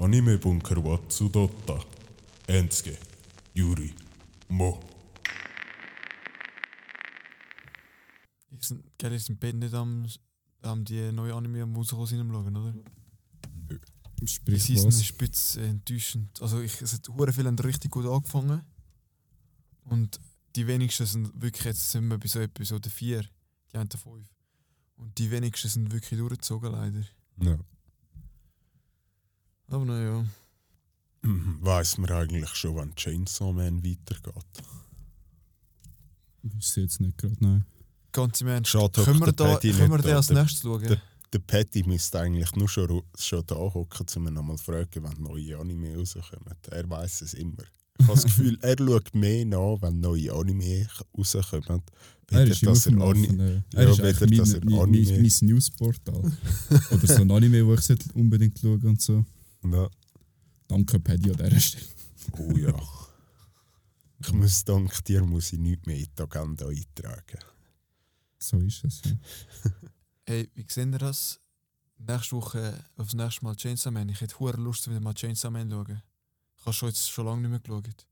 Anime Bunker wa Tsudotta. Ensuke. Yuri. Mo. Ich sind, gell, ich sind beide nicht am, am die neue Anime am am schauen, oder? Die Sprich Season was? ist ein bisschen enttäuschend. Also ich, es hat hure viele haben richtig gut angefangen. Und die wenigsten sind wirklich, jetzt sind wir bei so Episode 4, die haben 5. Und die wenigsten sind wirklich durchgezogen, leider. Ja. Aber naja. Weiß man eigentlich schon, wann Chainsaw Man weitergeht? Ist jetzt nicht gerade, nein. Ganz im Ernst. Schade, können wir, der da, können wir den da. als nächstes schauen? der- Der Patty müsste eigentlich nur schon, schon da hocken, um ihn nochmal zu fragen, wenn neue Anime rauskommen. Er weiß es immer. Ich habe das Gefühl, er schaut mehr nach, wenn neue Anime rauskommen. Er ist immer dass er Ani-. Ja, Er ist weder, eigentlich dass mein, er mein, Anime- mein, mein Newsportal. Oder so ein Anime, wo ich unbedingt schauen und so. Ja. Danke, Paddy, an dieser Stelle. Oh ja. Ich muss dank dir muss ich nichts mehr in die Agenda eintragen. So ist es. Ja. Hey, wie seht ihr das? Nächste Woche aufs nächste Mal Chainsaw Man. Ich hätte hure Lust, wieder mal Chainsaw Man zu schauen. Ich habe schon jetzt schon lange nicht mehr geschaut.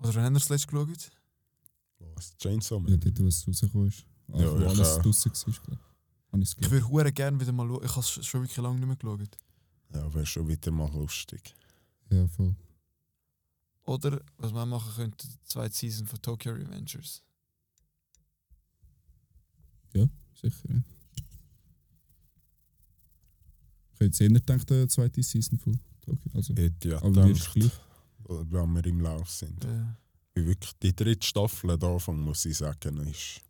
Oder wann habt ihr das letzte geschaut? Was? Chainsaw Man? Ja, dort, wo es rausgekommen ist. Ach, Ja, wo ich alles auch. draussen war, glaube ich. Ich würde hure gerne wieder mal schauen. Ich habe es schon wirklich lange nicht mehr geschaut. Ja, wäre schon wieder mal lustig. Ja, voll. Oder, was man machen könnte, die zweite Season von Tokyo Revengers. Sicher, ja. Ich hätte jetzt eher gedacht, eine zweite Season von Tokyo. Also, Hätte ja aber gedacht, wenn wir im Lauf sind. Ja. Wie Wirklich, die dritte Staffel am Anfang, muss ich sagen, ist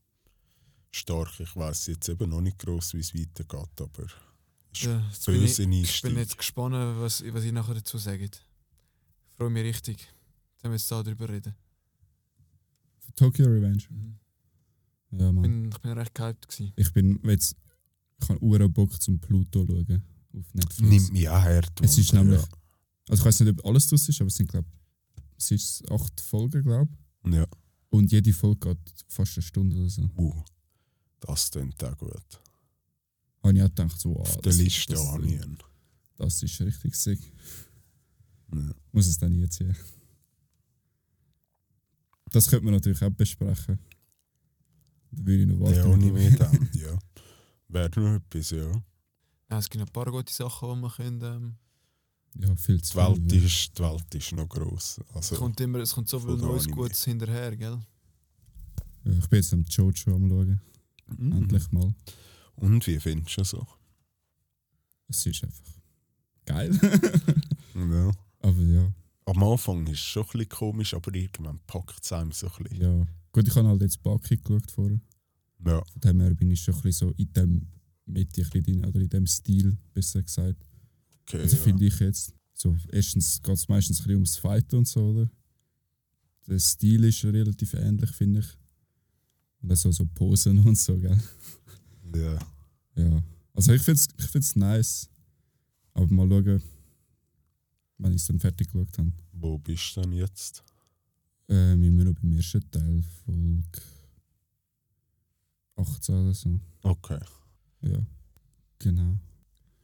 stark. Ich weiß jetzt eben noch nicht gross, wie es weitergeht, aber Ja, jetzt bin ich, ich bin jetzt gespannt, was, was ihr nachher dazu sagt. Ich freue mich richtig, dass wir jetzt da drüber reden. Für Tokyo Revenge. Mhm. Ja, Ich, Mann. bin, ich bin recht gehypt. Gewesen. Ich bin jetzt. Ich habe Uhren Bock zum Pluto schauen. Auf Netflix. Nimmt mich auch hart. Es ist nämlich. Also, ich weiß nicht, ob alles draus ist, aber es sind, glaube es ist acht Folgen, glaube ich. Ja. Und jede Folge geht fast eine Stunde oder so. Uh, das klingt auch gut. Habe ich auch gedacht, so, ah, Auf der das- Liste das, ihn. das ist richtig sick. Ja. Muss es dann jetzt sehen. Das könnte man natürlich auch besprechen. Da würde ich noch warten. Der Anime dann, ja. Wäre noch etwas, ja. Ja, es gibt noch ein paar gute Sachen, die man können, ähm, Ja, viel Die zu Welt viel. ist, die Welt ist noch gross. es, Also, kommt immer, es kommt so viel Neues. Gutes hinterher, gell? Ja, ich bin jetzt am Jojo am schauen. Mhm. Endlich mal. Und wie findest du es so? Es ist einfach geil. Ja. aber ja, Am Anfang ist es schon ein bisschen komisch, aber irgendwann packt es einem so ein bisschen. ja. Gut, ich habe halt jetzt Baki geschaut vorher. Ja. Von dem her bin ich schon ein bisschen so in dem Mitte ein bisschen drin, oder in dem Stil, besser gesagt. Okay, Also ja. finde ich jetzt. So, erstens geht es meistens ein bisschen ums Fighten und so, oder? Der Stil ist relativ ähnlich, finde ich. Und auch so, so Posen und so, gell? Ja. Ja. Also ich finde es ich find's nice. Aber mal schauen, wenn ich es dann fertig geschaut habe. Wo bist du denn jetzt? Ähm, immer noch beim ersten Teil, Folge 18 oder so. Okay. Ja, genau.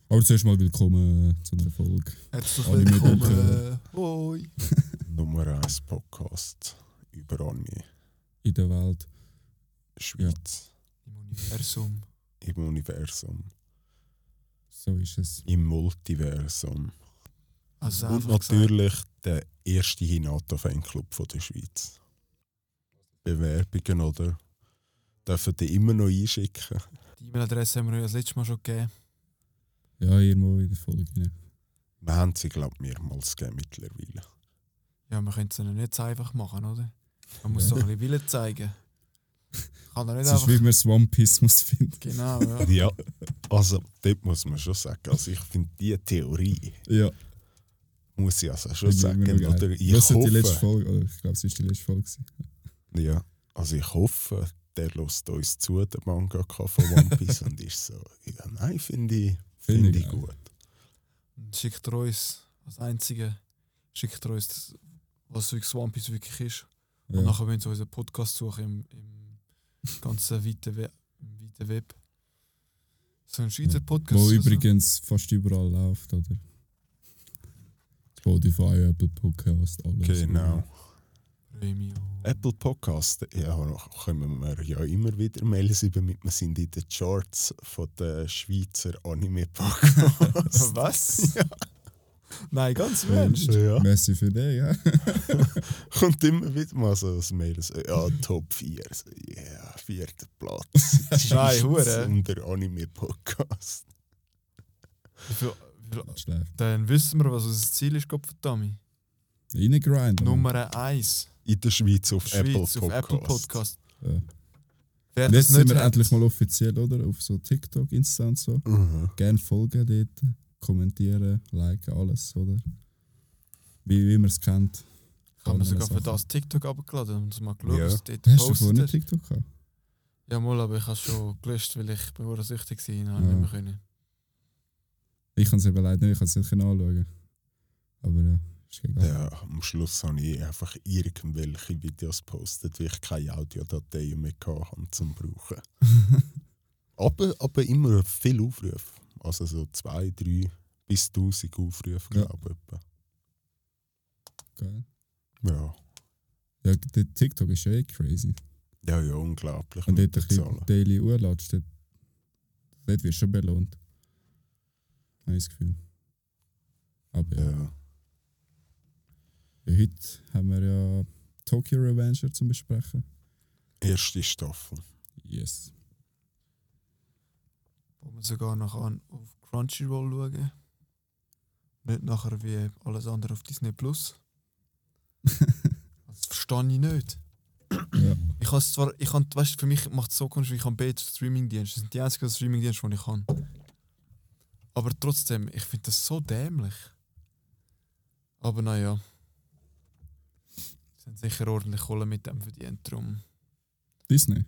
Aber zuerst mal willkommen äh, zu einer Folge. Herzlich Anime willkommen. Äh, hoi. Nummer 1 Podcast über Anime. in der Welt. Schweiz. Im Universum. Im Universum. So ist es. Im Multiversum. Also Und einfach gesagt, natürlich der erste Hinata-Fanclub von der Schweiz. Bewerbungen, oder? Dürfen die immer noch einschicken? die E-Mail-Adresse haben wir euch das letzte Mal schon gegeben. Ja, irgendwo in der Folge. rein. Wir haben sie, glaube ich, mehrmals gegeben mittlerweile. Ja, man könnte es ihnen nicht so einfach machen, oder? Man muss doch ein bisschen Willen zeigen. Kann er nicht Es ist wie man Swampismus findet. Genau, ja. Ja, also dort muss man schon sagen. Also ich finde die Theorie, Ja, muss ich also schon sagen, oder? Ich das ist die letzte hoffe, Folge, oder ich glaube, es ist die letzte Folge. ja, also ich hoffe, der lässt uns zu, der Mangaka von One Piece, und ist so, ja, nein, finde ich, Finde finde ich gut. Schickt er uns als Einzige, schickt er uns, das, was wirklich One Piece wirklich ist. Und Ja. nachher müssen wir unseren Podcast suchen im, im ganzen weiten, We im weiten Web. So ein Schweizer Ja. Podcast. Wo oder so. übrigens fast überall läuft, oder? Spotify, Apple Podcast, alles. Genau. Premium. Apple Podcast, ja, kommen wir ja immer wieder Mails über mit. Wir sind in den Charts von der Schweizer Anime-Podcast. Was? Ja. Nein, ganz im Ja. Ernst. ja. Messi für dich, ja. Kommt immer wieder mal so ein Mail, so, ja, Top 4, so, yeah, vierter Platz. Nein, Hure. Und der Anime-Podcast. Dann wissen wir, was unser Ziel ist, Gottverdammt. Reingrinden. Nummer 1. In der Schweiz auf Apple Podcast. auf Apple Podcast. Ja. Wer jetzt sind wir hat, endlich mal offiziell, oder? Auf so TikTok, Insta und so. Mhm. Gerne folgen dort, kommentieren, liken, alles, oder? Wie, wie man es kennt. kann man Alle sogar für Sachen. das TikTok abgeladen und das mal geschaut, Ja. was dort Hast du vorhin. TikTok gehabt? Ja, mal, aber ich habe es schon gelöscht, weil ich bin ursüchtig war und Ja. nicht mehr können. Ich kann es eben leider nicht, ich kann es nicht anschauen. Aber ja, ist egal. Ja, am Schluss habe ich einfach irgendwelche Videos gepostet, weil ich keine Audiodateien mehr hatte zum Brauchen. aber, aber immer viel Aufrufe. Also so zwei, drei bis 1000 Aufrufe, Ja. glaube ich. Geil. Ja. Ja, der TikTok ist ja eh crazy. ja, ja, unglaublich. Wenn du dort ein bisschen. Daily Uhr lädst, dort, dort wirst du schon belohnt. Habe ich das Gefühl. Aber ja. Ja. ja, heute haben wir ja Tokyo Revenger zum Besprechen. Erste Staffel. Yes. Wir sogar noch an auf Crunchyroll schauen. Nicht nachher wie alles andere auf Disney Plus. Das verstehe ich nicht. Ja. Ich habe zwar, ich kann, weißt, für mich macht es so komisch, ich habe beide Streamingdienste. Das sind die einzigen Streamingdienste, die ich kann. Aber trotzdem, ich finde das so dämlich. Aber naja. Sie haben sicher ordentlich Kohle mit dem verdient. Drum. Disney?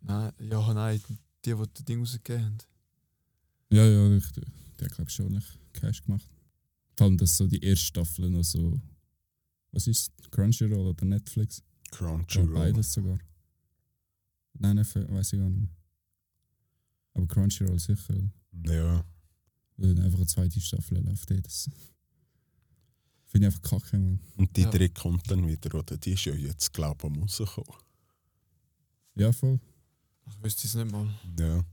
Nein, ja, nein, die, die das Ding rausgegeben haben. Ja, ja, ich, der glaube ich schon nicht Cash gemacht. Vor allem, dass so die erste Staffel noch so. Was ist Crunchyroll oder Netflix? Crunchyroll. beides sogar. Nein, nein, weiß ich gar nicht mehr. Aber Crunchyroll sicher. Ja. Weil dann einfach eine zweite Staffel läuft. eh, Das finde ich einfach kacke, man. Und die Ja. dritte kommt dann wieder, oder? Die ist ja jetzt, glaube ich, am rausgekommen. Ja, voll. Ich wüsste es nicht mal. Ja.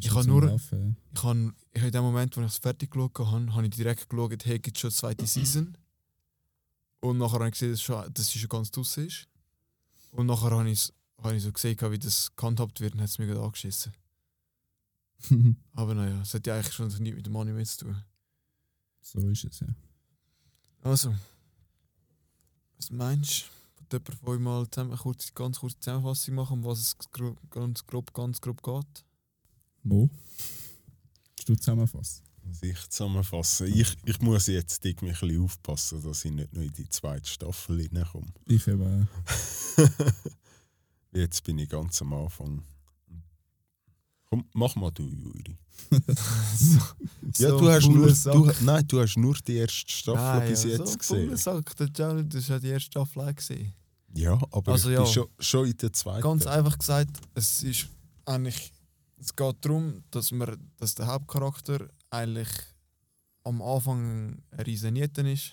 Ich am nur- Laufen. Ich habe ich hab in dem Moment, wo ich es fertig geschaut habe, habe ich direkt geschaut, hey, gibt es schon eine zweite Season? Und nachher habe ich gesehen, dass, schon, dass sie schon ganz draussen ist. Und nachher habe ich, habe ich so gesehen, wie das gehandhabt wird und hat es mir gerade angeschissen. Aber naja, es hat ja eigentlich schon nichts mit dem Anime zu tun. so ist es, ja. Also, was meinst du? Jemand von euch mal zusammen, eine kurze, ganz kurze Zusammenfassung machen, um was es ganz grob, ganz grob geht? Mo? Kannst du zusammenfassen? Muss ich zusammenfassen. Ich, ich muss jetzt irgendwie ein bisschen aufpassen, dass ich nicht noch in die zweite Staffel reinkomme. Ich eben. Jetzt bin ich ganz am Anfang. Komm, mach mal du, Juri. Ja, So du hast nur, du, nein, du hast nur die erste Staffel Nein, bis ja, jetzt so gesehen. Sack. Der Johnny, das war ja die erste Staffel auch gesehen. Ja, aber Also ich ja. bin schon, schon in der zweiten. Ganz einfach gesagt, es ist eigentlich, es geht darum, dass, wir, dass der Hauptcharakter eigentlich am Anfang ein riesen Nieten ist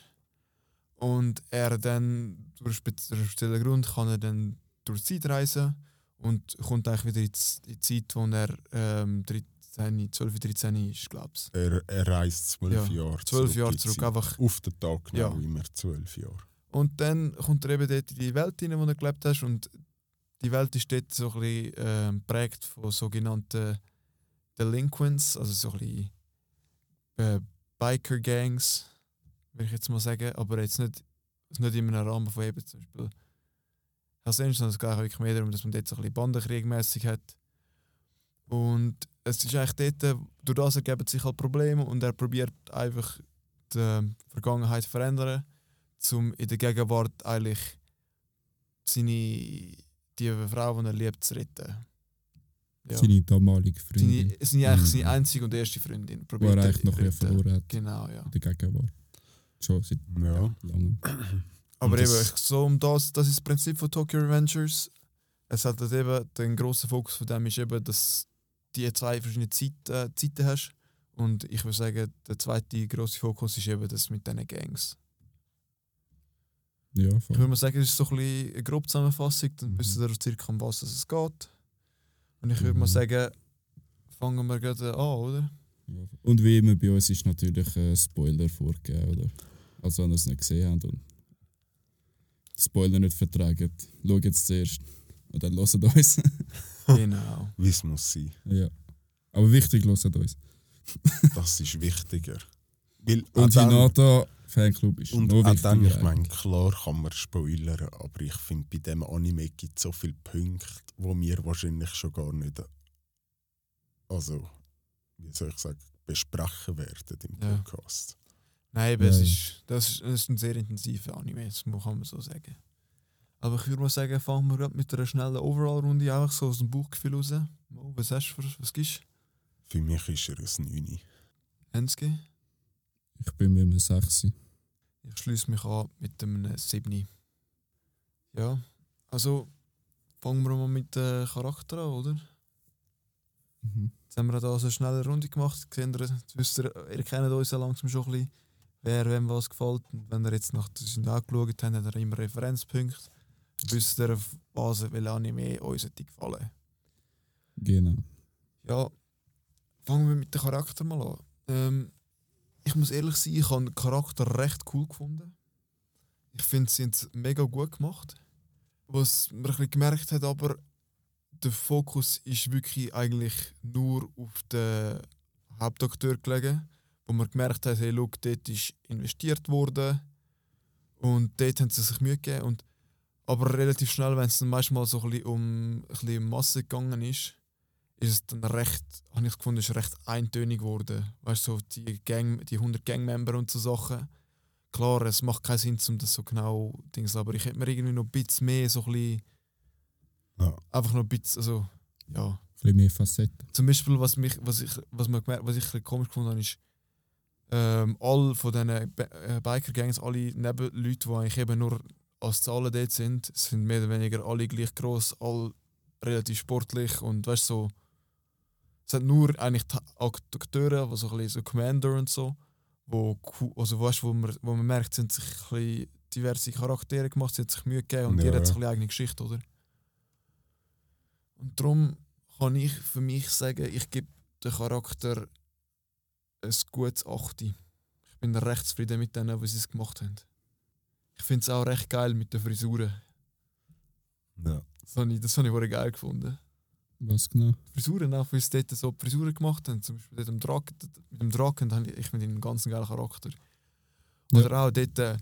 und er dann durch einen speziellen Grund kann er dann durch die Zeit reisen und kommt eigentlich wieder in die, Zeit, wo er ähm, 13, 12, 13 ist, glaube ich. Er, er reist zwölf Ja, Jahre Zwölf Jahre in die zurück, Zeit. einfach. Auf den Tag genau, Ja. immer zwölf Jahre. Und dann kommt er eben dort in die Welt hinein, wo er gelebt hast und die Welt ist dort so ein bisschen geprägt von sogenannten Delinquents, also so ein bisschen äh, Biker-Gangs, würde ich jetzt mal sagen, aber jetzt nicht, nicht in einem Rahmen von eben zum Beispiel Hells Angels, sondern es geht eigentlich wirklich mehr darum, dass man dort so ein bisschen Bandenkriegmäßig hat. Und es ist eigentlich dort, durch das ergeben sich halt Probleme und er probiert einfach die ähm, Vergangenheit zu verändern um in der Gegenwart eigentlich seine die Frau, die er liebt, zu retten. Ja. Seine damalige Freundin, Seine, seine, eigentlich seine Mhm. einzige und erste Freundin. die Probiert er eigentlich noch retten. verloren hat Genau, ja. in der Gegenwart. Schon seit Ja. langem. Aber eben, so um das, das ist das Prinzip von Tokyo Revengers. Es hat halt eben, der grosse Fokus von dem ist eben, dass du zwei verschiedene Zeit, äh, Zeiten hast. Und ich würde sagen, der zweite grosse Fokus ist eben das mit diesen Gangs. Ja, Ich voll. würde mal sagen, es ist so ein bisschen eine grobe Zusammenfassung, dann Mhm. wisst ihr circa, um was es geht. Und ich würde mal Mhm. sagen, fangen wir gerade an, oder? Ja. Und wie immer bei uns ist natürlich ein Spoiler vorgegeben, oder? Also wenn ihr es nicht gesehen habt und Spoiler nicht vertragen, schaut jetzt zuerst und dann hört uns. genau. Wie es muss sein. ja. Aber wichtig, hört uns. Das ist wichtiger. Weil Und dann- Hinata Fanclub ist Und noch wichtiger. dann, ich meine, klar kann man spoilern, aber ich finde, bei dem Anime gibt es so viele Punkte, wo wir wahrscheinlich schon gar nicht, also, wie soll ich sagen, besprechen werden im Ja. Podcast. Nein, aber es Ja. ist, das, ist, das ist ein sehr intensiver Anime, das muss- kann man so sagen. Aber ich würde mal sagen, fangen wir gerade mit einer schnellen Overall-Runde einfach so aus dem Bauchgefühl raus. Mo, was hast du für, was gibst Für mich ist er ein 9. Hensky? Ich bin mit einem 6. Ich schließe mich an mit einem 7. Ja, also fangen wir mal mit dem Charakter an, oder? Mhm. Jetzt haben wir da so eine schnelle Runde gemacht. Seht ihr, wisst ihr, ihr kennt uns ja langsam schon ein bisschen, wer wem was gefällt. Und wenn ihr jetzt nach das angeschaut habt, habt ihr immer Referenzpunkte. Wisst ihr, auf was welche Anime uns hätte gefallen. Genau. Ja, fangen wir mit dem Charakter mal an. Ähm, ich muss ehrlich sein, ich habe den Charakter recht cool gefunden. Ich finde, sie haben mega gut gemacht. Was man ein bisschen gemerkt hat, aber der Fokus ist wirklich eigentlich nur auf den Hauptakteur gelegen, wo man gemerkt hat, hey, look, dort ist investiert worden und dort haben sie sich Mühe gegeben. Und, aber relativ schnell, wenn es dann manchmal so ein bisschen um, ein bisschen Masse gegangen ist, ist es dann recht, habe ich gefunden, ist recht eintönig geworden. Weißt du, so die, Gang, die 100 Gangmember und so Sachen. Klar, es macht keinen Sinn, um das so genau Dings, aber ich hätte mir irgendwie noch ein bisschen mehr so ein bisschen, Ja. einfach noch ein bisschen, also, ja. Ein bisschen mehr Facetten. Zum Beispiel, was, mich, was, ich, was, man gemerkt, was ich ein komisch gefunden habe, ist, ähm, all von diesen äh, Biker-Gangs, alle Nebenleute, die eigentlich eben nur als Zahlen dort sind, sind mehr oder weniger alle gleich groß, alle relativ sportlich und weißt du, so, es hat nur eigentlich die Akteure, die so ein bisschen so Commander und so, wo, also weißt, wo, man, wo man merkt, sie haben sich ein bisschen diverse Charaktere gemacht, sie haben sich Mühe gegeben und Ja. jeder hat so ein bisschen eigene Geschichte, oder? Und darum kann ich für mich sagen, ich gebe dem Charakter ein gutes 8. Ich bin recht zufrieden mit denen, wie sie es gemacht haben. Ich finde es auch recht geil mit den Frisuren. Ja. Das habe ich, das habe ich geil gefunden. Was genau? Frisuren, auch wie sie dort so die Frisuren gemacht haben, zum Beispiel mit dem Draken, da habe ich, finde einen ganz geilen Charakter. Ja. Oder auch dort äh,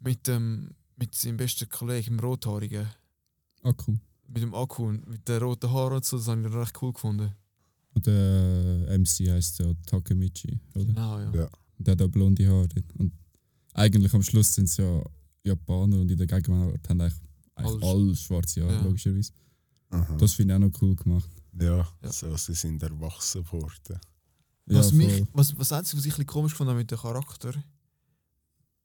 mit, dem, mit seinem besten Kollegen, dem Rothaarigen, cool. mit dem Akku und mit den roten Haaren und so, das habe ich recht cool gefunden. Und der MC heißt ja Takemichi, oder? Genau, ja. Ja. Und der hat auch blonde Haare. Und eigentlich am Schluss sind es ja Japaner und in der Gegenwart haben eigentlich, eigentlich Alle- alle schwarze Haare, Ja. logischerweise. Aha. Das finde ich auch noch cool gemacht. ja. Ja. so sie sind erwachsen worden. Was, ja, mich, voll. was, was einzige, was ich ein bisschen komisch fand mit dem Charakter,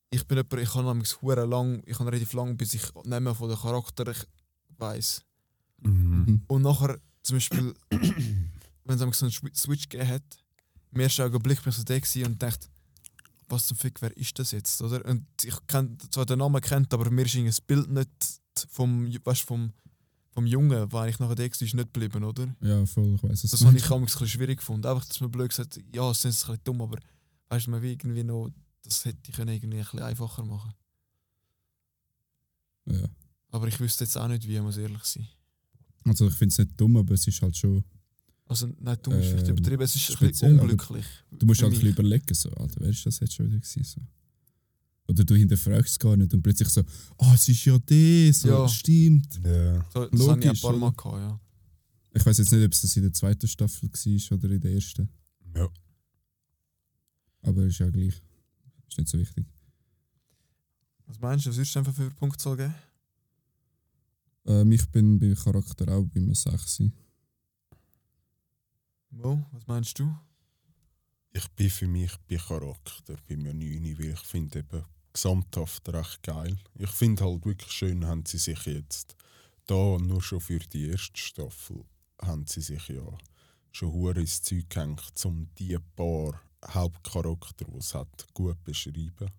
ich bin jemand, ich habe nämlich hure lang, ich habe relativ lang, bis ich Namen von den Charakter weiß. Mhm. Und nachher, zum Beispiel, wenn es so einen Switch gegeben hat, im ersten Augenblick bin ich so da und dachte, was zum Fick, wer ist das jetzt? Oder? Und ich kenn, zwar den Namen kennt, aber mir ist das Bild nicht vom, weißt, vom, vom Jungen, der eigentlich nachher da war, ist nicht geblieben, oder? Ja, voll, ich weiß es Das habe ich manchmal ein bisschen schwierig gefunden. Einfach, dass man blöd gesagt ja, es ist ein bisschen dumm, aber weißt du, man will irgendwie noch, das hätte ich irgendwie ein bisschen einfacher machen Ja. Aber ich wüsste jetzt auch nicht, wie, muss ehrlich sein. Also ich finde es nicht dumm, aber es ist halt schon. Also, nein, dumm ist vielleicht Ähm, übertrieben, es ist ein speziell, bisschen aber unglücklich. Du musst halt ein bisschen überlegen, so, Alter, wer ist das jetzt schon wieder gewesen? So. Oder du hinterfragst es gar nicht und plötzlich so, ah, es ist ja das, so, Ja. stimmt. Ja. So, das habe ich ein Logisch, paar Mal gehabt, ja. Ich weiß jetzt nicht, ob es das in der zweiten Staffel war oder in der ersten. ja. Aber ist ja gleich. Ist nicht so wichtig. Was meinst du, was würdest du einfach für Punktzahl geben? Ähm, ich bin bei Charakter auch bei einem 6. Mo, was meinst du? Ich bin für mich bei Charakter, bei mir 9, weil ich finde eben gesamthaft recht geil. Ich finde halt wirklich schön, haben sie sich jetzt da nur schon für die erste Staffel haben sie sich ja schon hure ins Zeug gehängt, um die paar Hauptcharakter, die es hat, gut beschreiben.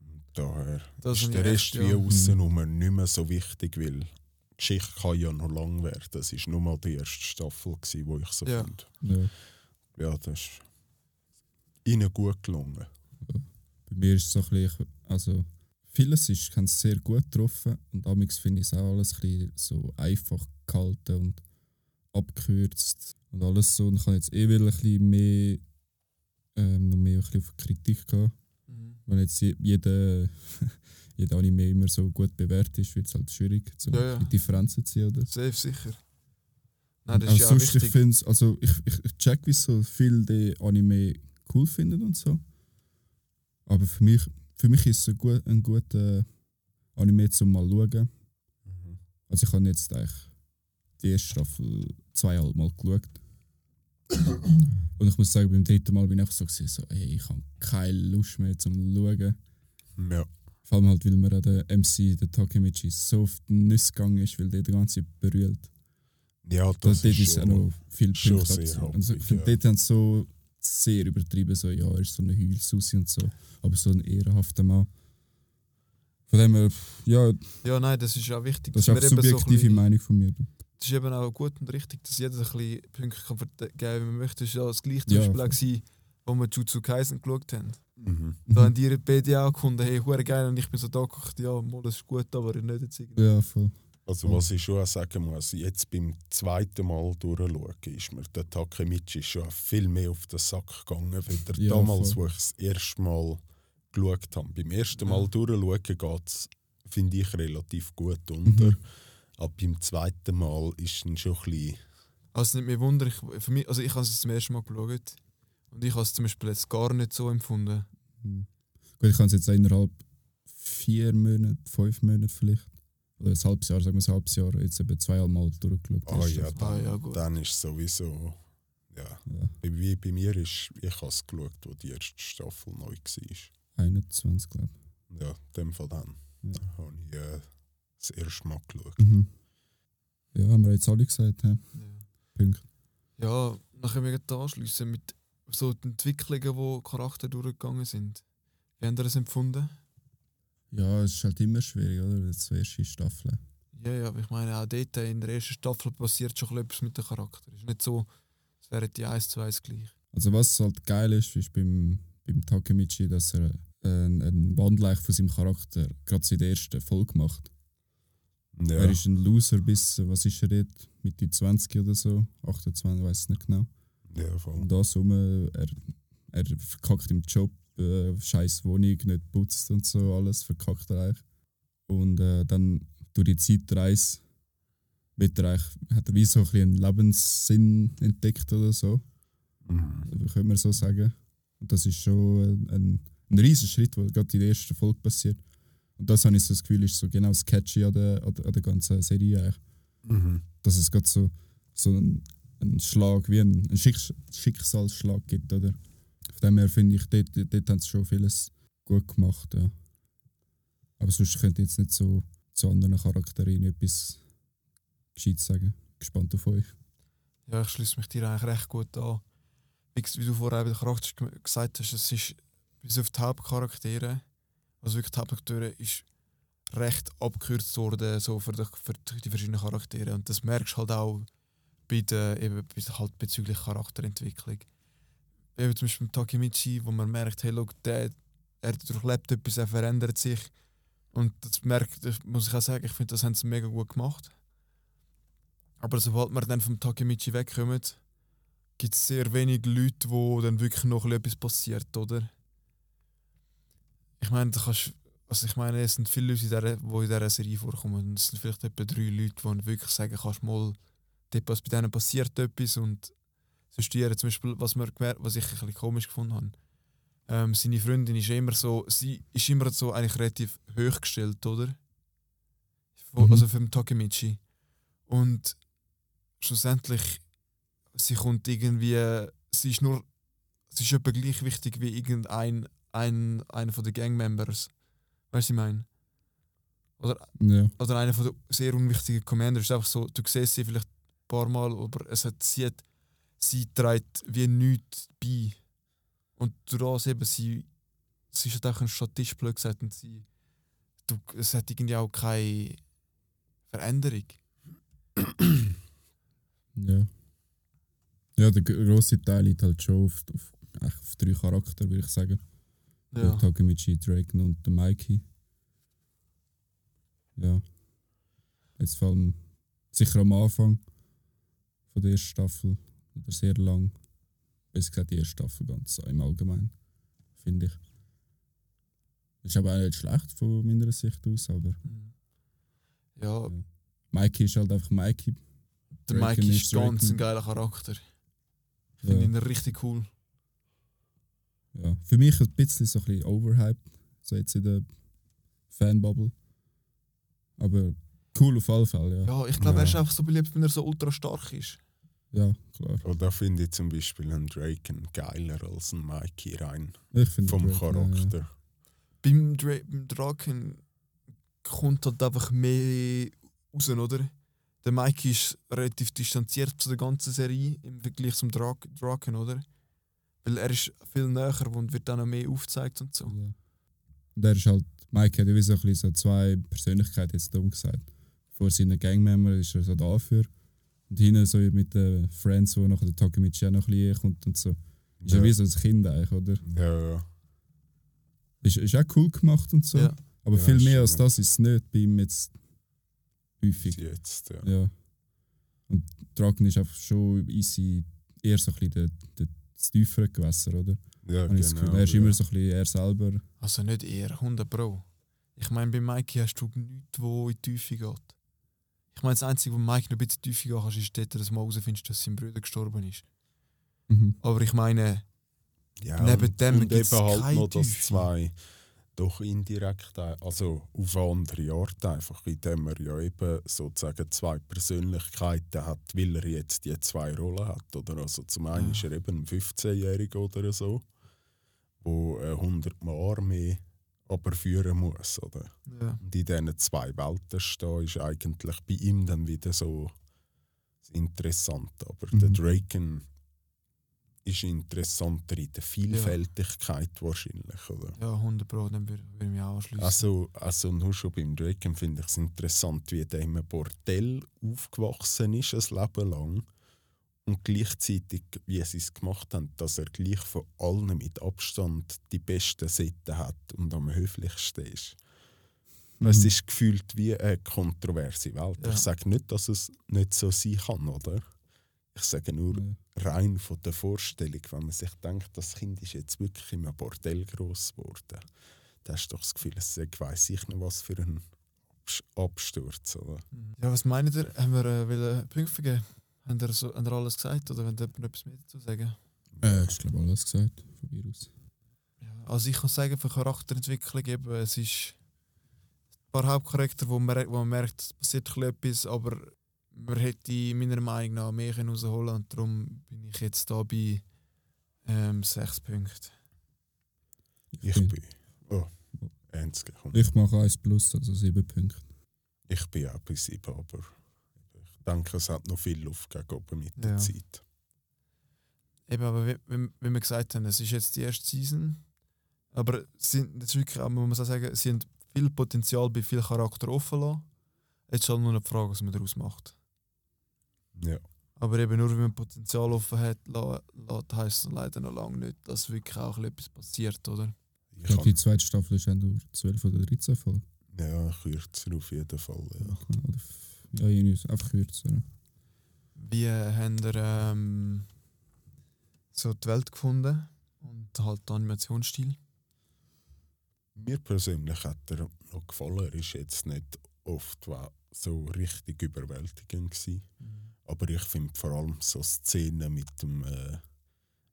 Und Daher Das ist der Rest echt, wie ja. außenrum nicht mehr so wichtig, weil die Geschichte kann ja noch lang werden. Das war nur mal die erste Staffel, wo ich so Ja. finde. Ja. Ja, das ist ihnen gut gelungen. Bei mir ist es so ein bisschen, also vieles ist, haben sie sehr gut getroffen und damals finde ich es auch alles ein so einfach gehalten und abgekürzt und alles so. Und ich habe jetzt eh wieder ein bisschen mehr, ähm, noch mehr ein bisschen auf Kritik gehabt. Mhm. Wenn jetzt je- jeder, jeder Anime immer so gut bewertet ist, wird es halt schwierig, so Ja, ja. die Differenzen zu ziehen. Oder? Safe, sicher. Nein, das Also ist ja sonst, ich wichtig. finde also ich, ich, ich check, wie so viele die Anime cool finden und so. Aber für mich, für mich ist es ein, gut, ein guter Anime zum mal schauen. Also ich habe jetzt eigentlich die erste Staffel zweieinhalb Mal geschaut. Und ich muss sagen, beim dritten Mal bin ich einfach so, gewesen, so ey, ich habe keine Lust mehr zum Schauen. Ja. Vor allem halt, weil mir an der MC, der Takemichi, so auf die Nüsse gegangen ist, weil der die ganze Zeit berührt. Ja, Das das, dort ist ist auch schon, noch viel schon Punkte Also, ich finde, ja. dort haben so sehr übertrieben, so, ja, er ist so eine Heulsusi und so. Aber so ein ehrenhafter Mann. Von dem her, ja, Ja, nein, das ist auch wichtig. das ist auch so subjektive bisschen- Meinung von mir. Es ist eben auch gut und richtig, dass jeder ein bisschen Punkte kann vergeben kann, wie man möchte. Das war ja das gleiche zum Ja, Beispiel auch, gewesen, wo wir Jutsu Kaisen geschaut haben. Mhm. Da haben die beide auch gefunden, hey, hure geil. Und ich bin so da gedacht, ja, mal, das ist gut, aber nicht jetzt irgendwie. Ja, voll. Also was ich schon auch sagen muss, jetzt beim zweiten Mal durchschauen, ist mir der Takemichi schon viel mehr auf den Sack gegangen, der Ja, damals, voll. wo ich das erste Mal geschaut habe. Beim ersten Ja. Mal durchschauen geht es, finde ich, relativ gut unter. Mhm. Aber beim zweiten Mal ist es schon ein bisschen... Also nicht mehr Wunder, ich, für mich, also ich habe es zum ersten Mal geschaut. Und ich habe es zum Beispiel jetzt gar nicht so empfunden. Mhm. Gut, ich habe es jetzt innerhalb vier Monate, fünf Monate vielleicht, oder ein halbes Jahr, sagen wir ein halbes Jahr, jetzt eben zweieinhalb Mal durchgeschaut. Ah ja, Ah, dann, ja, gut. dann ist sowieso... Ja. Ja, Bei, wie bei mir ist, ich habe es geschaut, wo die erste Staffel neu war. 21, glaube Ja, in dem Fall dann. Ja. Da habe ich äh, das erste Mal geschaut. ich. Mhm. Ja, haben wir jetzt alle gesagt, hä? Ja. Punkt. Ja, dann können wir gleich anschliessen mit so den Entwicklungen, wo Charakter durchgegangen sind. Wie habt ihr das empfunden? Ja, es ist halt immer schwierig, oder? Das ist die erste Staffel. Ja, ja, aber ich meine, auch dort in der ersten Staffel passiert schon etwas mit dem Charakter. Ist nicht so, es wären die 1 zu 1 gleich. Also was halt geil ist, ist beim, beim Takemichi, dass er einen, einen Wandel von seinem Charakter gerade in der ersten Folge macht. Ja. Er ist ein Loser bis, äh, was ist er jetzt, Mitte 20 oder so, 28, weiß nicht genau. ja, voll. Und das rum, er, er verkackt im Job, äh, scheiß Wohnung, nicht putzt und so, alles verkackt er eigentlich. Und äh, dann durch die Zeitreise wird er eigentlich, hat er wie so ein bisschen einen Lebenssinn entdeckt oder so. Mhm. können wir so sagen. Und das ist schon ein, ein, riesiger Schritt, der gerade in der ersten Folge passiert. Und das habe ich so das Gefühl, ist so genau das Catchy an der, an der, an der ganzen Serie eigentlich. Mhm. Dass es gerade so, so einen, einen Schlag, wie ein, ein Schick, Schicksalsschlag gibt, oder? Von dem her finde ich, dort, dort haben sie schon vieles gut gemacht, ja. Aber sonst könnte ich jetzt nicht so zu anderen Charakteren etwas Gescheites sagen. Gespannt auf euch. Ja, ich schließe mich dir eigentlich recht gut an. Wie, du vorher bei den gesagt hast, es ist bis auf die Hauptcharaktere, also wirklich die Hauptakteure, ist recht abgekürzt worden so für, die, für die verschiedenen Charaktere. Und das merkst du halt auch bei der, eben, halt bezüglich Charakterentwicklung. Eben zum Beispiel beim Takemichi, wo man merkt, hey, look, der, er durchlebt etwas, er verändert sich. Und das merkt, das muss ich auch sagen, ich finde, das haben sie mega gut gemacht. Aber sobald wir dann vom Takemichi wegkommen, gibt es sehr wenig Leute, wo dann wirklich noch etwas passiert, oder? Ich meine, also ich meine, es sind viele Leute, die in dieser Serie vorkommen. Und es sind vielleicht etwa drei Leute, die wirklich sagen, kannst mal, bei denen passiert etwas und so studieren. Zum Beispiel, was, wir gemerkt, was ich ein bisschen komisch gefunden habe. Ähm, seine Freundin ist immer so, sie ist immer so eigentlich relativ hoch gestellt, oder? Mhm. Also für den Takemichi. Und schlussendlich, sie kommt irgendwie, sie ist nur, sie ist etwa gleich wichtig wie irgendein ein, einer von den Gangmembers. Weißt du, was ich meine? Oder, Ja. oder einer von den sehr unwichtigen Commanders. Ist einfach so, du siehst sie vielleicht ein paar Mal, aber es hat, sie, hat, sie trägt wie nichts bei. Und das eben, sie, sie ist halt auch ein Statist, blöd gesagt, und sie du, es hat irgendwie auch keine Veränderung. Ja. Ja, der grosse Teil liegt halt schon auf, auf, auf drei Charakter, würde ich sagen. Ja. Der Takemichi, Draken und der Mikey. Ja. Jetzt vor allem sicher am Anfang von der ersten Staffel oder sehr lang. Besser gesagt, die erste Staffel ganz so im Allgemeinen, finde ich. Ist aber auch nicht schlecht von meiner Sicht aus, aber Mhm. Ja, Mikey ist halt einfach Mikey. der Draken Mike ist ganz ein geiler Charakter. Ich Ja. finde ihn richtig cool. Ja. Für mich ein bisschen so ein bisschen overhyped, so jetzt in der Fanbubble. Aber cool auf alle Fälle, ja. Ja, ich glaube, er ist Ja. einfach so beliebt, wenn er so ultra stark ist. Ja, klar. Und da finde ich zum Beispiel einen Draken geiler als einen Mikey rein. Ich finde Vom Draken, ja, ja. Charakter. Beim, Dra beim Draken kommt halt einfach mehr raus, oder? Der Mike ist relativ distanziert zu der ganzen Serie im Vergleich zum Dra Draken, oder? Weil er ist viel näher und wird dann noch mehr aufgezeigt und so. Ja. Und er ist halt, Mike hat ja wie so, ein bisschen so zwei Persönlichkeiten jetzt dumm gesagt. Vor seinen Gangmember ist er so der Anführer. Und hinten so mit den Friends, wo nachher der Takemichi auch noch ein bisschen kommt und so. Ist ja, Ja. wie so ein Kind eigentlich, oder? Ja, ja. Ist, ist auch cool gemacht und so. Ja. Aber Ja, viel mehr als das ist es nicht bei ihm jetzt häufig. Jetzt, ja. Ja. Und Draken ist einfach schon easy, eher so ein bisschen der, der, das tiefere Gewässer, oder? Ja, Habe genau. er ist ja. immer so ein bisschen er selber. Also nicht eher, 100 Pro. Ich meine, bei Mikey hast du nichts, wo in die Tiefe geht. Ich meine, das Einzige, wo Mike noch ein bisschen tiefer gehen kannst, ist dort, dass du mal herausfindest, dass sein Bruder gestorben ist. Mhm. Aber ich meine, Ja, Neben und- dem gibt's eben halt keine noch das Tiefe. zwei doch indirekt, ein- also auf eine andere Art einfach, indem er ja eben sozusagen zwei Persönlichkeiten hat, weil er jetzt die zwei Rollen hat. Oder? Also zum einen Ja. ist er eben ein 15-Jähriger oder so, wo äh, 100 Mal Armee aber führen muss. Oder? ja. Und in diesen zwei Welten stehen, ist eigentlich bei ihm dann wieder so das Interessante. Aber der Mhm. Draken ist interessanter in der Vielfältigkeit wahrscheinlich. Oder? Ja, 100 Pro, dann würde würd ich mich auch anschließen. Also, also nur schon beim Draken finde ich es interessant, wie der einem Bordell aufgewachsen ist, ein Leben lang. Und gleichzeitig, wie sie es gemacht haben, dass er gleich von allen mit Abstand die besten Sitten hat und am höflichsten ist. Es ist gefühlt wie eine kontroverse Welt. Ja. Ich sage nicht, dass es nicht so sein kann, oder? Ich sage nur Ja. rein von der Vorstellung, wenn man sich denkt, das Kind ist jetzt wirklich in einem Bordell groß geworden. Da hast du doch das Gefühl, es weiss ich nicht, was für ein Abs- Absturz. Oder? Mhm. Ja, was meint ihr? Haben wir äh, Punkte vergeben? Habt ihr, so, habt ihr alles gesagt oder wollt ihr jemand etwas mehr dazu sagen? Äh, ich glaube, alles gesagt von mir aus. Ja, also ich kann sagen, für Charakterentwicklung eben, es ist ein paar Hauptcharakter, wo man, wo man merkt, es passiert etwas, aber man hätte meiner Meinung nach mehr rausholen und darum bin ich jetzt da bei ähm, sechs Punkten. Ich bin-. Oh, eins gekommen. Ich mache 1 plus, also 7 Punkte. Ich bin auch bei sieben, aber ich denke, es hat noch viel Luft gegenüber mit der Ja. Zeit. Eben, aber wie, wie, wie wir gesagt haben, es ist jetzt die erste Season, aber es sind jetzt wirklich, auch, muss man so sagen, sie haben viel Potenzial bei viel Charakter offen lassen. Jetzt ist halt nur eine Frage, was man daraus macht. Ja. Aber eben nur, wenn man Potenzial offen hat, lässt, heisst es leider noch lange nicht, dass wirklich auch ein bisschen etwas passiert, oder? Ich Ich glaube, die zweite Staffel ist auch nur 12 oder 13 Folgen. ja, kürzer auf jeden Fall. Ja. F- Ja, irgendwie einfach kürzer. ja. Wie äh, haben ihr ähm, so die Welt gefunden und halt den Animationsstil? Mir persönlich hat er noch gefallen. Er ist jetzt nicht oft so richtig überwältigend gewesen. Aber ich finde vor allem so Szenen mit dem, äh,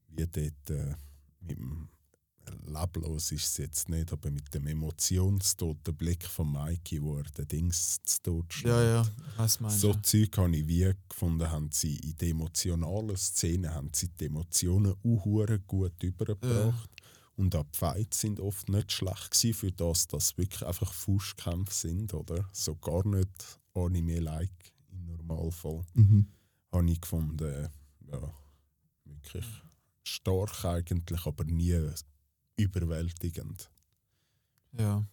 wie dort, äh, mit dem leblos ist es jetzt nicht, aber mit dem emotionstoten Blick von Mikey, wo er den Dings zu Tod schlägt. Ja, ja, weiss, meinst So ja. Zeug habe ich wie gefunden, haben sie in den emotionalen Szenen haben sie die Emotionen auch hure gut übergebracht. Und auch die Fights sind oft nicht schlecht gewesen, für das, dass wirklich einfach Faustkämpfe sind, oder? So gar nicht Anime-like im Normalfall. Mhm. Habe ich gefunden, ja, wirklich stark eigentlich, aber nie überwältigend. Ja.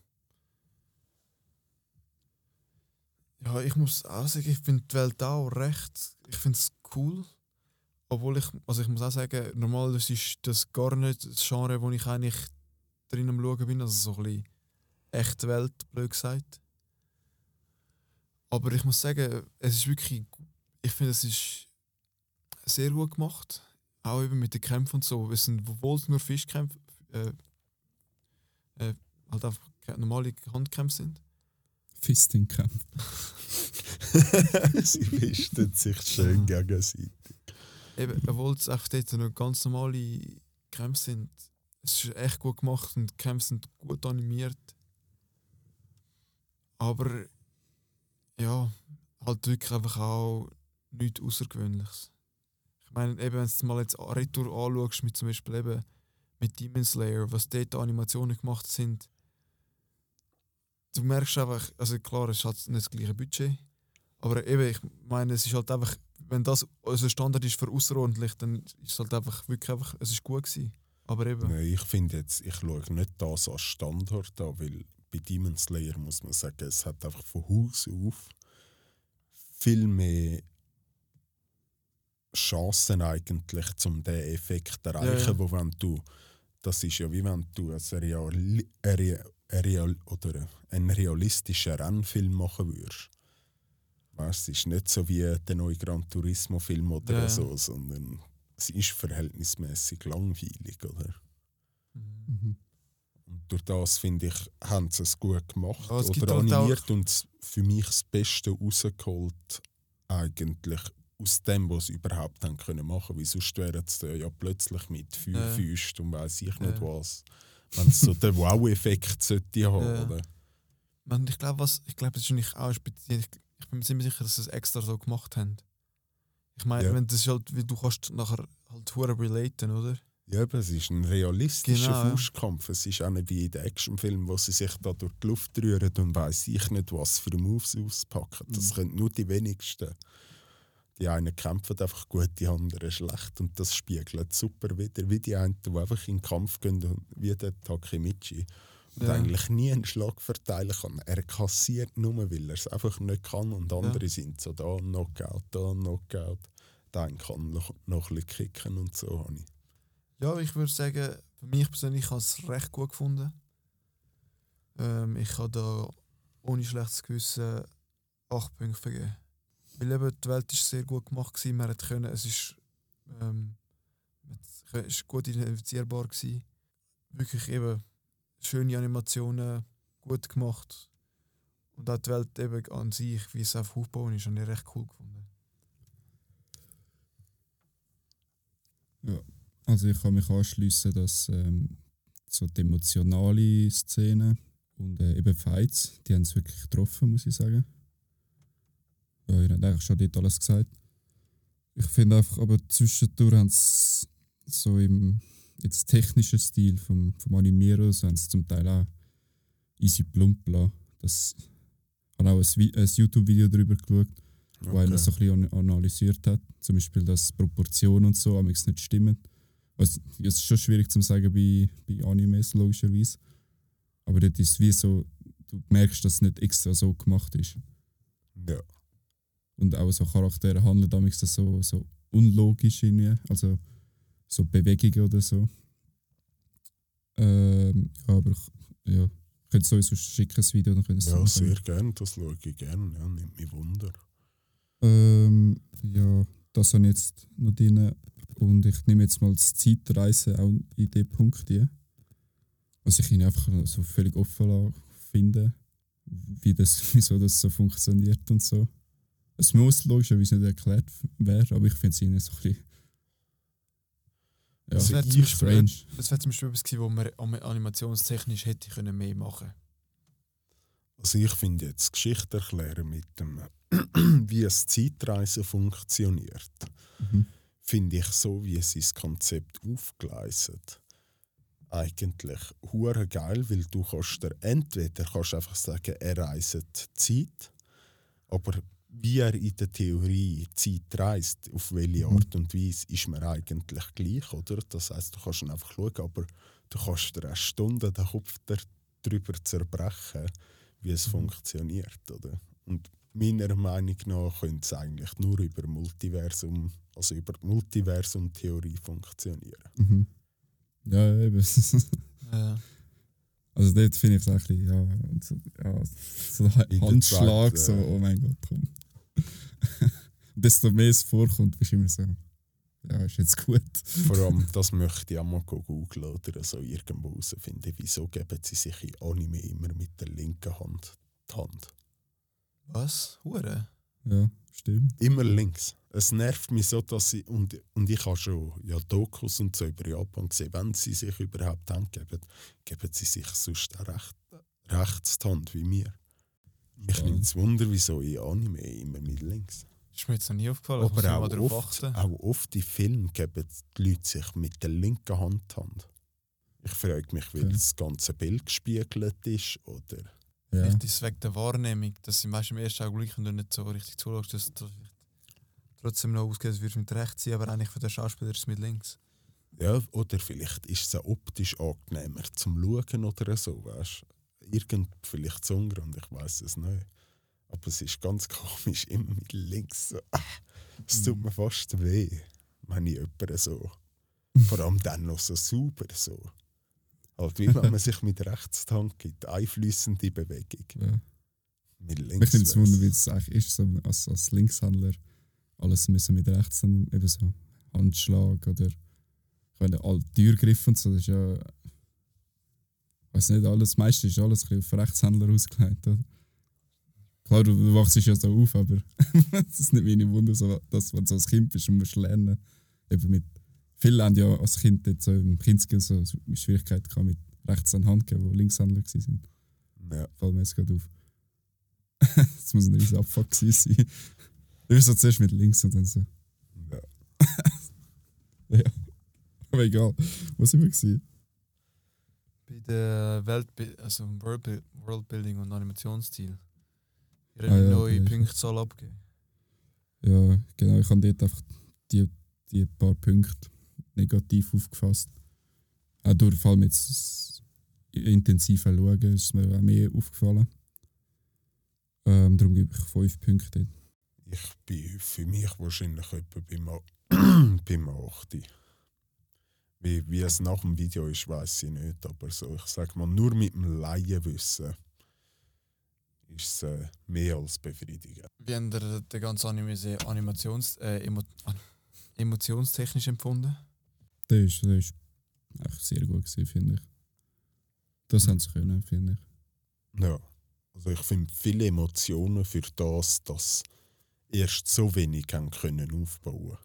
Ja, ich muss auch sagen, ich finde die Welt auch recht. Ich finde es cool. Obwohl ich, also ich muss auch sagen, normal ist das gar nicht das Genre, wo ich eigentlich drin am Schauen bin. Also so ein bisschen echte Welt, blöd gesagt. Aber ich muss sagen, es ist wirklich, ich finde, es ist sehr gut gemacht. Auch eben mit den Kämpfen und so. Es sind, obwohl es nur Fischkämpfe, äh, äh, halt einfach normale Handkämpfe sind. Fisting-Kampf. Sie wischen sich schön gegenseitig. Eben, obwohl es einfach dort noch ganz normale Kämpfe sind. Es ist echt gut gemacht und die Kämpfe sind gut animiert. Aber ja, halt wirklich einfach auch nichts Außergewöhnliches. Ich meine, eben, wenn du mal jetzt Retour anschaust, mit zum Beispiel eben mit Demon Slayer, was dort Animationen gemacht sind, du merkst einfach, also klar, es hat nicht das gleiche Budget, aber eben, ich meine, es ist halt einfach, wenn das unser Standard ist für außerordentlich, dann ist es halt einfach wirklich einfach, es ist gut gewesen. Aber eben. Nein, ich finde jetzt, ich schaue nicht das als Standard an, weil bei Demon Slayer muss man sagen, es hat einfach von Haus auf viel mehr Chancen eigentlich, um diesen Effekt zu erreichen, Ja, ja. wo wenn du, das ist ja wie wenn du ein real, real, real, oder einen realistischen Rennfilm machen würdest. Weißt, es ist nicht so wie der neue Gran Turismo Film oder Ja, so, sondern es ist verhältnismäßig langweilig, oder? Mhm. Und durch das, finde ich, haben sie es gut gemacht Ja, es oder halt animiert und s- für mich das Beste rausgeholt, eigentlich aus dem, was sie überhaupt haben können machen. Weil sonst wären sie ja plötzlich mit Fü Ja. Füßen und weiß ich nicht Ja. was. Wenn es so den Wow-Effekt sollte haben, Ja. ich glaube, was, ich glaube, das ist nicht auch speziell. Ich, ich bin mir ziemlich sicher, dass sie es extra so gemacht haben. Ich meine, Ja. wenn das ist halt, wie du kannst nachher halt hure relaten, oder? Ja, aber es ist ein realistischer Genau. Faustkampf. Es ist auch nicht wie in den Actionfilmen, wo sie sich da durch die Luft rühren und weiß ich nicht, was für Moves auspacken. Das Mhm. können nur die wenigsten. Die einen kämpfen einfach gut, die anderen schlecht. Und das spiegelt super wieder, wie die einen, die einfach in den Kampf gehen, und wie der Takemichi. Und Ja. eigentlich nie einen Schlag verteilen kann. Er kassiert nur, weil er es einfach nicht kann. Und andere sind so da, Knockout, da, Knockout. Der eine kann noch, noch ein bisschen kicken und so. habe. Ja, ich würde sagen, für mich persönlich habe ich es recht gut gefunden. Ähm, ich habe da ohne schlechtes Gewissen 8 Punkte vergeben. Weil eben die Welt ist sehr gut gemacht gewesen. Man hat können, es ist, ähm, ist gut identifizierbar gewesen. Wirklich eben schöne Animationen, gut gemacht. Und auch die Welt eben an sich, wie es auf aufgebaut ist, habe ich recht cool gefunden. Also ich kann mich anschließen, dass ähm, so die emotionale Szene und äh, eben Fights, die haben es wirklich getroffen, muss ich sagen. Ja, ihr habt eigentlich schon dort alles gesagt. Ich finde einfach, aber zwischendurch haben sie so im jetzt technischen Stil vom, vom Animieren, so haben sie zum Teil auch easy plump lassen. Das ich habe auch ein, ein YouTube-Video darüber geschaut, wo einer so ein bisschen an- analysiert hat. Zum Beispiel, dass Proportionen und so amigs nicht stimmen. Also, es ist schon schwierig zu sagen bei, bei Animes, logischerweise. Aber dort ist wie so, du merkst, dass es nicht extra so gemacht ist. Ja. Und auch so Charaktere handeln amigs so, so unlogisch irgendwie. Also so Bewegungen oder so. Ähm, ja, aber ich, ja, ich könnte sowieso schicken, das Video, dann Sie Ja, sehr gerne, das schaue ich gerne, ja, nimmt mich Wunder. Ähm, ja, das habe ich jetzt noch drin. Und ich nehme jetzt mal das Zeitreisen auch in den Punkt hier. Was ich ihn einfach so völlig offen finde, wie das, wieso das so funktioniert und so. Es muss logischerweise nicht erklärt werden, aber ich finde es ihnen so ein bisschen. Ja, Das wäre zum Beispiel strange. Das wäre zum Beispiel etwas gewesen, wo man animationstechnisch hätte können mehr machen Also ich finde jetzt Geschichte erklären mit dem, wie es Zeitreisen funktioniert, Mhm. finde ich so, wie sie das Konzept aufgleisen. Eigentlich hure geil, weil du kannst dir entweder kannst einfach sagen, er reist die Zeit, aber wie er in der Theorie Zeit reist, auf welche Mhm. Art und Weise, ist mir eigentlich gleich, oder? Das heißt, du kannst ihn einfach schauen, aber du kannst dir eine Stunde den Kopf dar- darüber zerbrechen, wie es Mhm. funktioniert, oder? Und meiner Meinung nach könnte es eigentlich nur über Multiversum, also über Multiversum-Theorie funktionieren. Mhm. Ja, eben. Ja. Also dort finde ich es ein bisschen, ja, so, ja, so ein Handschlag, Zeit, so, oh mein Gott, komm. desto mehr es vorkommt, bist du immer so, ja, ist jetzt gut. Vor allem, das möchte ich auch mal googeln oder so irgendwo herausfinden. Wieso geben sie sich in Anime immer mit der linken Hand die Hand? Was? Hure? Ja, stimmt. Immer links. Es nervt mich so, dass sie. Und, und ich habe schon ja, Dokus und so über Japan gesehen, wenn sie sich überhaupt Hand geben, geben sie sich sonst recht, rechts die Hand wie mir. Mich Ja. nimmt es Wunder, wieso in Anime immer mit links. Ist mir jetzt noch nie aufgefallen. ich muss Aber auch darauf oft, achten. auch oft in Filmen geben die Leute sich mit der linken Hand die Hand. Ich frage mich, weil Okay. das ganze Bild gespiegelt ist oder. Ja, Vielleicht ist es wegen der Wahrnehmung, dass sie meist im ersten Augenblick, wenn du nicht so richtig zuschaust, dass du trotzdem noch ausgeht, als würdest mit rechts sein, aber eigentlich für den Schauspieler ist es mit links. Ja, oder vielleicht ist es auch optisch angenehmer zum Schauen oder so, weißt Irgend vielleicht zu Ungrund, ich weiß es nicht. Aber es ist ganz komisch, immer mit links. So. Es tut mir fast weh, wenn ich jemanden so. Vor allem dann noch so sauber so. Halt wie wenn man sich mit rechts Hand gibt, einflüssende Bewegung. ja. Mit links. nimmt es wär's- Wunder, wie es eigentlich ist, so als, als Linkshändler alles müssen mit rechts dann eben so Handschlag oder ich meine, all Türgriff und so, das ist ja ich weiß nicht, alles, das meiste ist alles ein auf Rechtshändler ausgelegt, oder? Klar, du, du wachst ja so auf, aber das ist nicht meine Wunder, so, dass wenn du so als Kind bist und musst lernen. Eben mit, viele haben ja als Kind jetzt so im Kindskill so Schwierigkeiten gehabt mit rechts an Hand geben, die Linkshändler waren. Ja. Fällt mir jetzt gerade auf. das muss ein riesen Abfuck gewesen sein. Du bist so zuerst mit links und dann so. Ja. Ja. Aber egal. Was sind wir gewesen? Bei der Weltbild, also Worldbuilding und Animationsstil. Ihre Ah ja, neue okay. Punktzahl abgeben. Ja, genau. Ich habe dort einfach die, die paar Punkte negativ aufgefasst. Auch durch vor allem jetzt das intensive Schauen ist mir auch mehr aufgefallen. Ähm, darum gebe ich fünf Punkte. Ich bin für mich wahrscheinlich etwa beim, beim 8. Wie, wie es nach dem Video ist, weiß ich nicht. Aber so, ich sag mal, nur mit dem Laienwissen ist es äh, mehr als befriedigend. Wie haben ihr den ganzen Anime sehr animations-, äh, emo an- emotionstechnisch empfunden? Der ist, der ist echt sehr gut gewesen, finde ich. Das Mhm. haben sie können, finde ich. Ja. Also ich finde viele Emotionen für das, dass erst so wenig haben können aufbauen.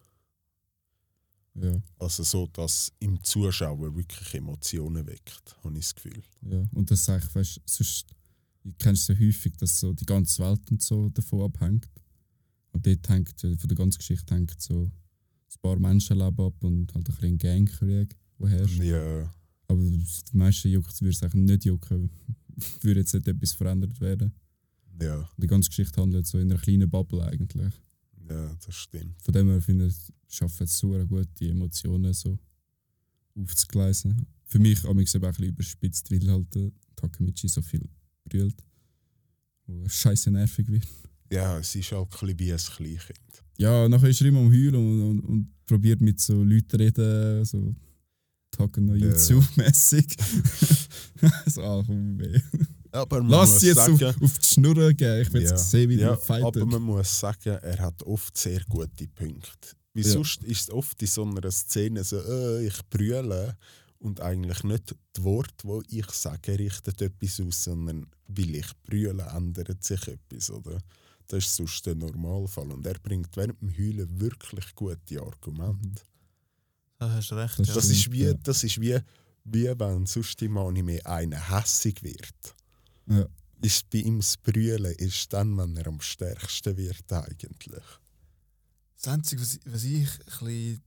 Ja, Also so, dass im Zuschauer wirklich Emotionen weckt, habe ich das Gefühl. ja. Und das sage ich, weißt sonst ich kennst es ja häufig, dass so die ganze Welt und so davon abhängt. Und dort hängt, von der ganzen Geschichte hängt so ein paar Menschenleben ab und halt ein bisschen Gangkrieg, der herrscht. Ja, Aber die meisten juckt würde es eigentlich nicht jucken, würde jetzt nicht etwas verändert werden. ja, Die ganze Geschichte handelt so in einer kleinen Bubble eigentlich. ja, das stimmt. Von dem her finde ich, schafft es super gut, die Emotionen so aufzugleisen. Für mich habe ich eben auch ein bisschen überspitzt, weil halt der Takemichi so viel brüllt, wo scheiße nervig wird. Ja, es ist halt ein bisschen wie ein Kleinkind. Ja, nachher ist er immer am Heulen und, und, und probiert mit so Leuten reden, so Taken no Ja. YouTube-mäßig. so, ach, weh. Aber man Lass muss sie jetzt auf, sagen, auf die Schnur gehen, ich will ja, jetzt sehen, wie ja, die fighten. aber man muss sagen, er hat oft sehr gute Punkte. Wie Ja. sonst ist es oft in so einer Szene so, äh, ich brülle und eigentlich nicht die Worte, die ich sage, richtet etwas aus, sondern weil ich brülle, ändert sich etwas. Oder? Das ist sonst der Normalfall. Und er bringt während dem Heulen wirklich gute Argumente. Da hast du recht. Das ja. Das ist wie, ja. das ist wie, wie wenn sonst im Anime einer hässig wird. Ja. Ist bei ihm das Brüllen ist dann, wenn er am stärksten wird eigentlich. Das Einzige, was ich, was ich ein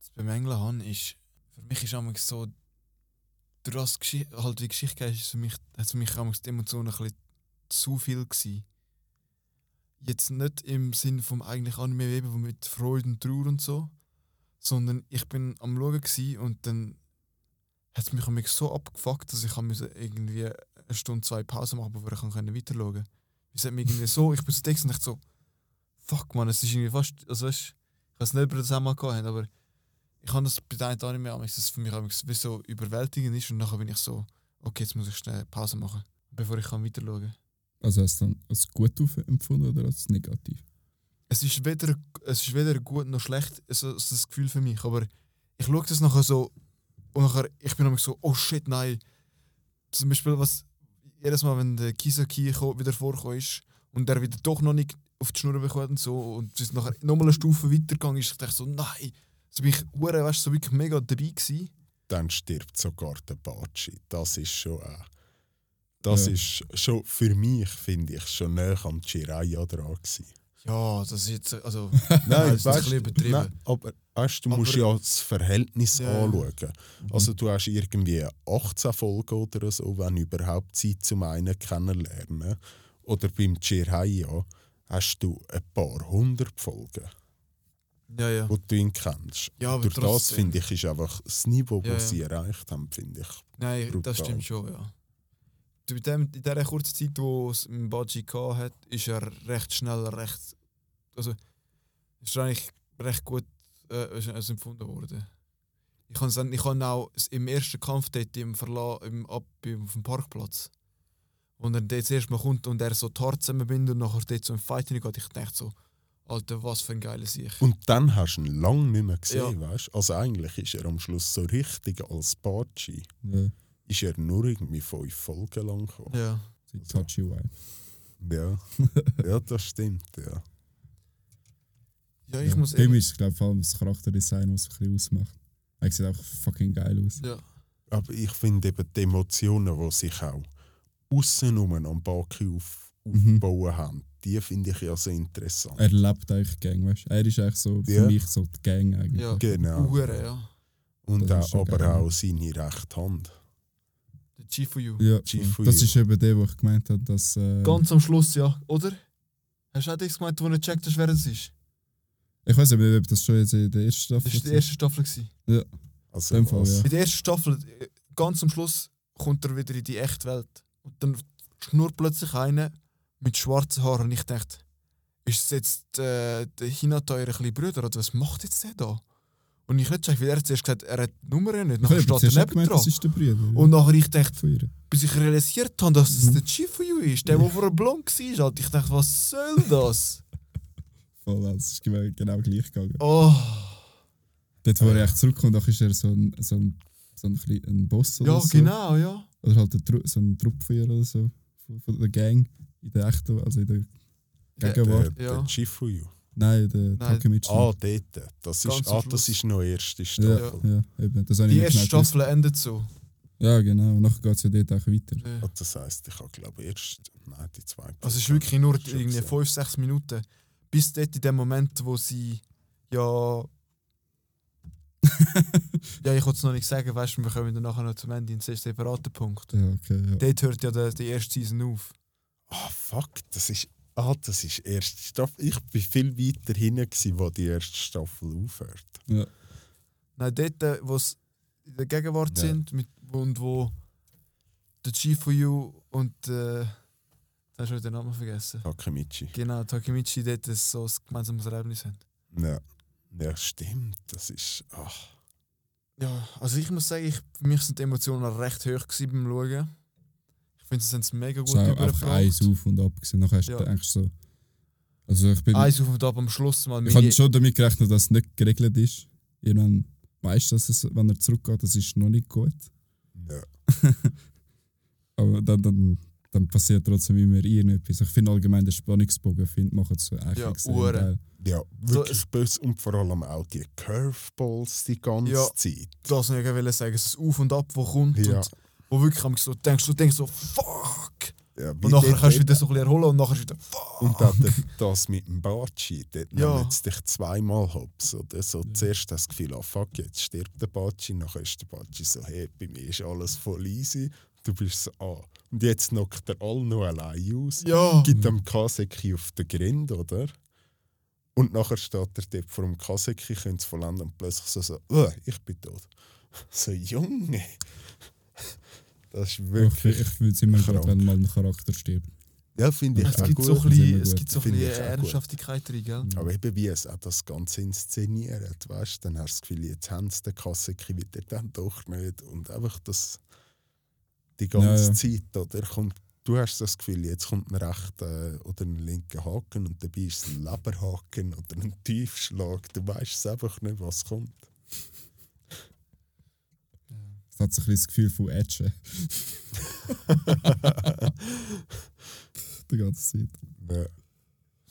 zu bemängeln habe, ist, für mich ist manchmal so, durch das halt wie Geschichte ist, ist für mich, hat für mich die Emotionen ein bisschen zu viel gewesen. Jetzt nicht im Sinn vom eigentlich Anime eben wo mit Freude und Trauer und so, sondern ich bin am Schauen und dann hat es mich so abgefuckt, dass ich musste irgendwie eine Stunde, zwei Pause machen, bevor ich weiter schauen konnte. Es hat mich irgendwie so, ich bin so und so, fuck man, es ist irgendwie fast, also weißt, ich weiß nicht, ob wir das auch mal gehabt haben, aber ich habe das bei deinen nicht mehr, aber es ist für mich auch wie so überwältigend ist und nachher bin ich so, okay, jetzt muss ich schnell Pause machen, bevor ich kann weiter schauen kann. Also hast du dann als gut empfunden oder als negativ? Es ist weder, es ist weder gut noch schlecht, so, so das Gefühl für mich, aber ich schaue das nachher so und nachher, ich bin so, oh shit, nein. Zum Beispiel, was jedes Mal, wenn der Kisaki wieder vorgekommen ist und der wieder doch noch nicht auf die Schnur bekommt und so und es nachher nochmal eine Stufe weitergegangen ist, ich dachte so, nein. So bin ich hure, weißt, so wirklich mega dabei gewesen. Dann stirbt sogar der Batschi. Das ist schon äh, Das Ja. ist schon für mich, finde ich, schon näher am Jiraiya dran gewesen. Ja, das ist jetzt, also, Nein, das ist ein bisschen übertrieben. nein, aber weißt, du musst Aber- ja das Verhältnis Ja. anschauen. Also du hast irgendwie 18 Folgen oder so, wenn überhaupt Zeit zum einen kennenlernen. Oder beim Jiraiya hast du ein paar hundert Folgen, ja, ja. wo du ihn kennst. Ja, aber Durch das trotzdem. finde ich, ist einfach das Niveau, Ja, ja. das sie erreicht haben, finde ich. Nein, Brutal. das stimmt schon, ja. In, dem, in dieser kurzen Zeit, wo es im Budgie hat, ist er recht schnell, recht. Also, ist er eigentlich recht gut äh, ist empfunden worden. Ich habe ich auch im ersten Kampf dort im Verla im, ab, auf dem Parkplatz. Und er dort das erste Mal kommt und er so die Haare zusammenbindet und nachher dort so im Fight hineingeht, ich dachte so, Alter, was für ein geiler Sieg. Und dann hast du ihn lange nicht mehr gesehen, Ja. weißt Also eigentlich ist er am Schluss so richtig als Bachi, Ja, ist er nur irgendwie fünf Folgen lang gekommen. Ja. die Touchy Wife. Ja, ja das stimmt, ja. Ja, ich ja. muss Bei ist es, glaube ich, vor allem das Charakterdesign, was es ein bisschen ausmacht. Er sieht auch fucking geil aus. Ja. Aber ich finde eben die Emotionen, die sich auch außenrum am Baki auf, Mhm. aufbauen haben, die finde ich ja so interessant. Er lebt eigentlich Gang, weißt du? Er ist eigentlich so für Ja. mich so die Gang eigentlich. Ja. Genau. Hure, ja. Und auch, aber geil. auch seine rechte Hand. Der Chifuyu. Ja, Chief das Yu. ist eben der, wo ich gemeint habe, dass. Äh, Ganz am Schluss, ja, oder? Hast du auch das gemeint, wo du nicht gecheckt hast, wer das ist? ich weiß nicht, ob das schon jetzt in der ersten Staffel Das war die war. erste Staffel. Gewesen. Also In dem Fall, ja. In der ersten Staffel, äh, ganz am Schluss, kommt er wieder in die echte Welt. Und dann schnurrt plötzlich einer mit schwarzen Haaren. Und ich dachte, ist es jetzt äh, der Hinata euer kleiner Bruder? Oder was macht jetzt der da? Und ich nicht weil er zuerst gesagt, er hat die Nummer nicht. Ich Nachher habe steht er neben dran. das ist der Bruder. Und nachher ich dachte, ihr. bis ich realisiert habe, dass es Mhm. der Chifuyu ist, der, der vorher blond war. Alter. Ich dachte, was soll das? Voll, das ist genau genau gleich gegangen. Oh. Dort, wo er echt zurückkommt, ist er so ein, so ein, so ein, ein Boss oder Ja, so. genau, ja. Oder halt ein so ein Truppfeuer oder so. Von, von der Gang. In der echten, also in der Der, Gegenwart. Ja. der Chifuyu. Nein, der Nein. Takemichi. Ah, dort. Das Ganz ist, ah, das ist noch erste ja, Staffel. ja, eben. Das Die erste genau gewusst. Staffel endet so. Ja, genau. Und nachher geht es ja dort auch weiter. Ja. Ah, Das heisst, ich habe glaube erst nein, die zweite. Also es ist wirklich nur irgendwie gesehen. 5, 6 Minuten. Bis dort in dem Moment, wo sie ja. ja, ich wollte es noch nicht sagen, weißt du, wir kommen dann nachher noch zum Ende in den separaten Punkt. Ja, okay, ja. Dort hört ja der, die erste Season auf. Ah, fuck, das ist. Ah, das ist erste Staffel. Ich bin viel weiter hinten, wo die erste Staffel aufhört. ja. Nein, dort, äh, wo sie in der Gegenwart Ja. sind mit, und wo der Chifuyu und äh, da hast du den Namen vergessen. Takemichi. Genau, Takemichi dort ein so ein gemeinsames Erlebnis haben. Ja. ja, stimmt. Das ist. Ach. Ja, also ich muss sagen, ich, für mich sind die Emotionen recht hoch gewesen beim Schauen. Ich finde, sie sind es mega Es gut war einfach eins übergebracht. auf und ab. Gewesen. Nachher hast du Ja. eigentlich so. Also ich bin. Eins auf und ab am Schluss mal. ich habe schon damit gerechnet, dass es nicht geregelt ist. Irgendwann weißt du, dass es, wenn er zurückgeht, das ist noch nicht gut. Ja. Aber dann, dann, dann passiert trotzdem immer irgendetwas. Ich finde allgemein den Spannungsbogen find, macht es so eigentlich Ja, extrem. Ja, wirklich böse und vor allem auch die Curveballs die ganze Ja. Zeit. Das wollte ich wollte sagen, es ist Auf und Ab, wo kommt Ja. und wo wirklich am so denkst, du denkst so, fuck! Ja, Und nachher kannst du wieder so ein bisschen erholen und nachher ist wieder, fuck! Und dann das mit dem Batschi, dort Ja. nimmt es dich zweimal hops. Oder so. Zuerst hast du das Gefühl, ah, fuck, jetzt stirbt der Batschi. Nachher ist der Batschi so, hey, bei mir ist alles voll easy. Du bist so, ah. Und jetzt knockt er alle noch allein aus. Ja! Gibt dem Kaseki auf den Grind, oder? Und nachher steht er dort vor dem Kaseki, könnte es vollenden und plötzlich so, so oh, ich bin tot. So, Junge. Das ist Ich, wirklich. ich fühle es immer gut, krank. wenn mal ein Charakter stirbt. Ja, finde ich Es auch gibt gut. so bisschen, es gut. gibt so ein bisschen gut. Ernsthaftigkeit drin, gell? Aber eben wie es auch das Ganze inszeniert, weißt du, dann hast du das Gefühl, jetzt haben sie den Kaseki wieder dann doch nicht. Und einfach das die ganze Ja, ja. Zeit, oder kommt, du hast das Gefühl, jetzt kommt ein rechter oder ein linker Haken und dabei ist es ein Leberhaken oder ein Tiefschlag. Du weißt einfach nicht, was kommt. Es hat so ein bisschen das Gefühl von Edge. Die ganze Zeit. Ja. Was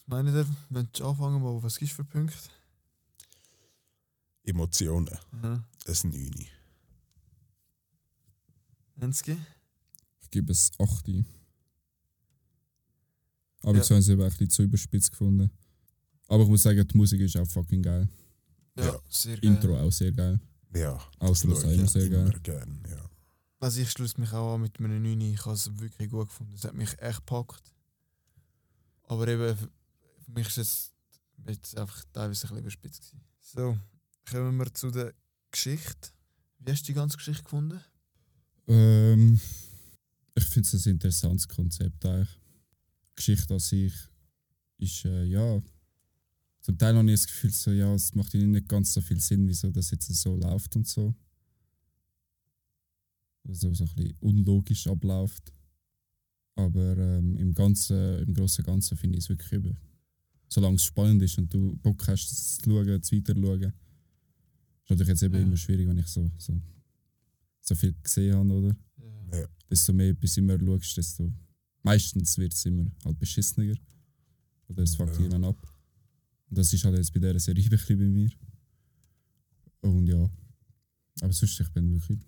meine ihr, wenn du anfangen mal, was gibst du für Punkte? Emotionen, Mhm. ein Neuni. Ensky? Ich gebe es 8. Aber Ja. ich habe es eben ein bisschen zu überspitzt gefunden. Aber ich muss sagen, die Musik ist auch fucking geil. Ja, Ja. sehr geil. Intro auch sehr geil. Ja, Ausschluss auch immer sehr geil. gern, ja. Also ich schließe mich auch an mit meinen 9. Ich habe es wirklich gut gefunden. Es hat mich echt gepackt. Aber eben, für für mich ist es jetzt einfach teilweise ein bisschen überspitzt. Gewesen. So, kommen wir zu der Geschichte. Wie hast du die ganze Geschichte gefunden? Ähm, ich finde es ein interessantes Konzept eigentlich. Die Geschichte an sich ist, äh, ja. Zum Teil habe ich das Gefühl, so, ja, es macht ihnen nicht ganz so viel Sinn, wieso das jetzt so läuft und so. Also so ein bisschen unlogisch abläuft. Aber ähm, im, Ganzen, im Großen und Ganzen finde ich es wirklich über. Solange es spannend ist und du Bock hast, es zu schauen, zu weiter schauen. Ist natürlich jetzt eben Ja. immer schwierig, wenn ich so, so, so viel gesehen habe, oder? Desto mehr etwas immer schaust, desto meistens wird es immer halt beschissener. Oder es fuckt Ja. jemand ab. Und das ist halt jetzt bei dieser Serie ein bisschen bei mir. Und ja. Aber sonst, ich bin wirklich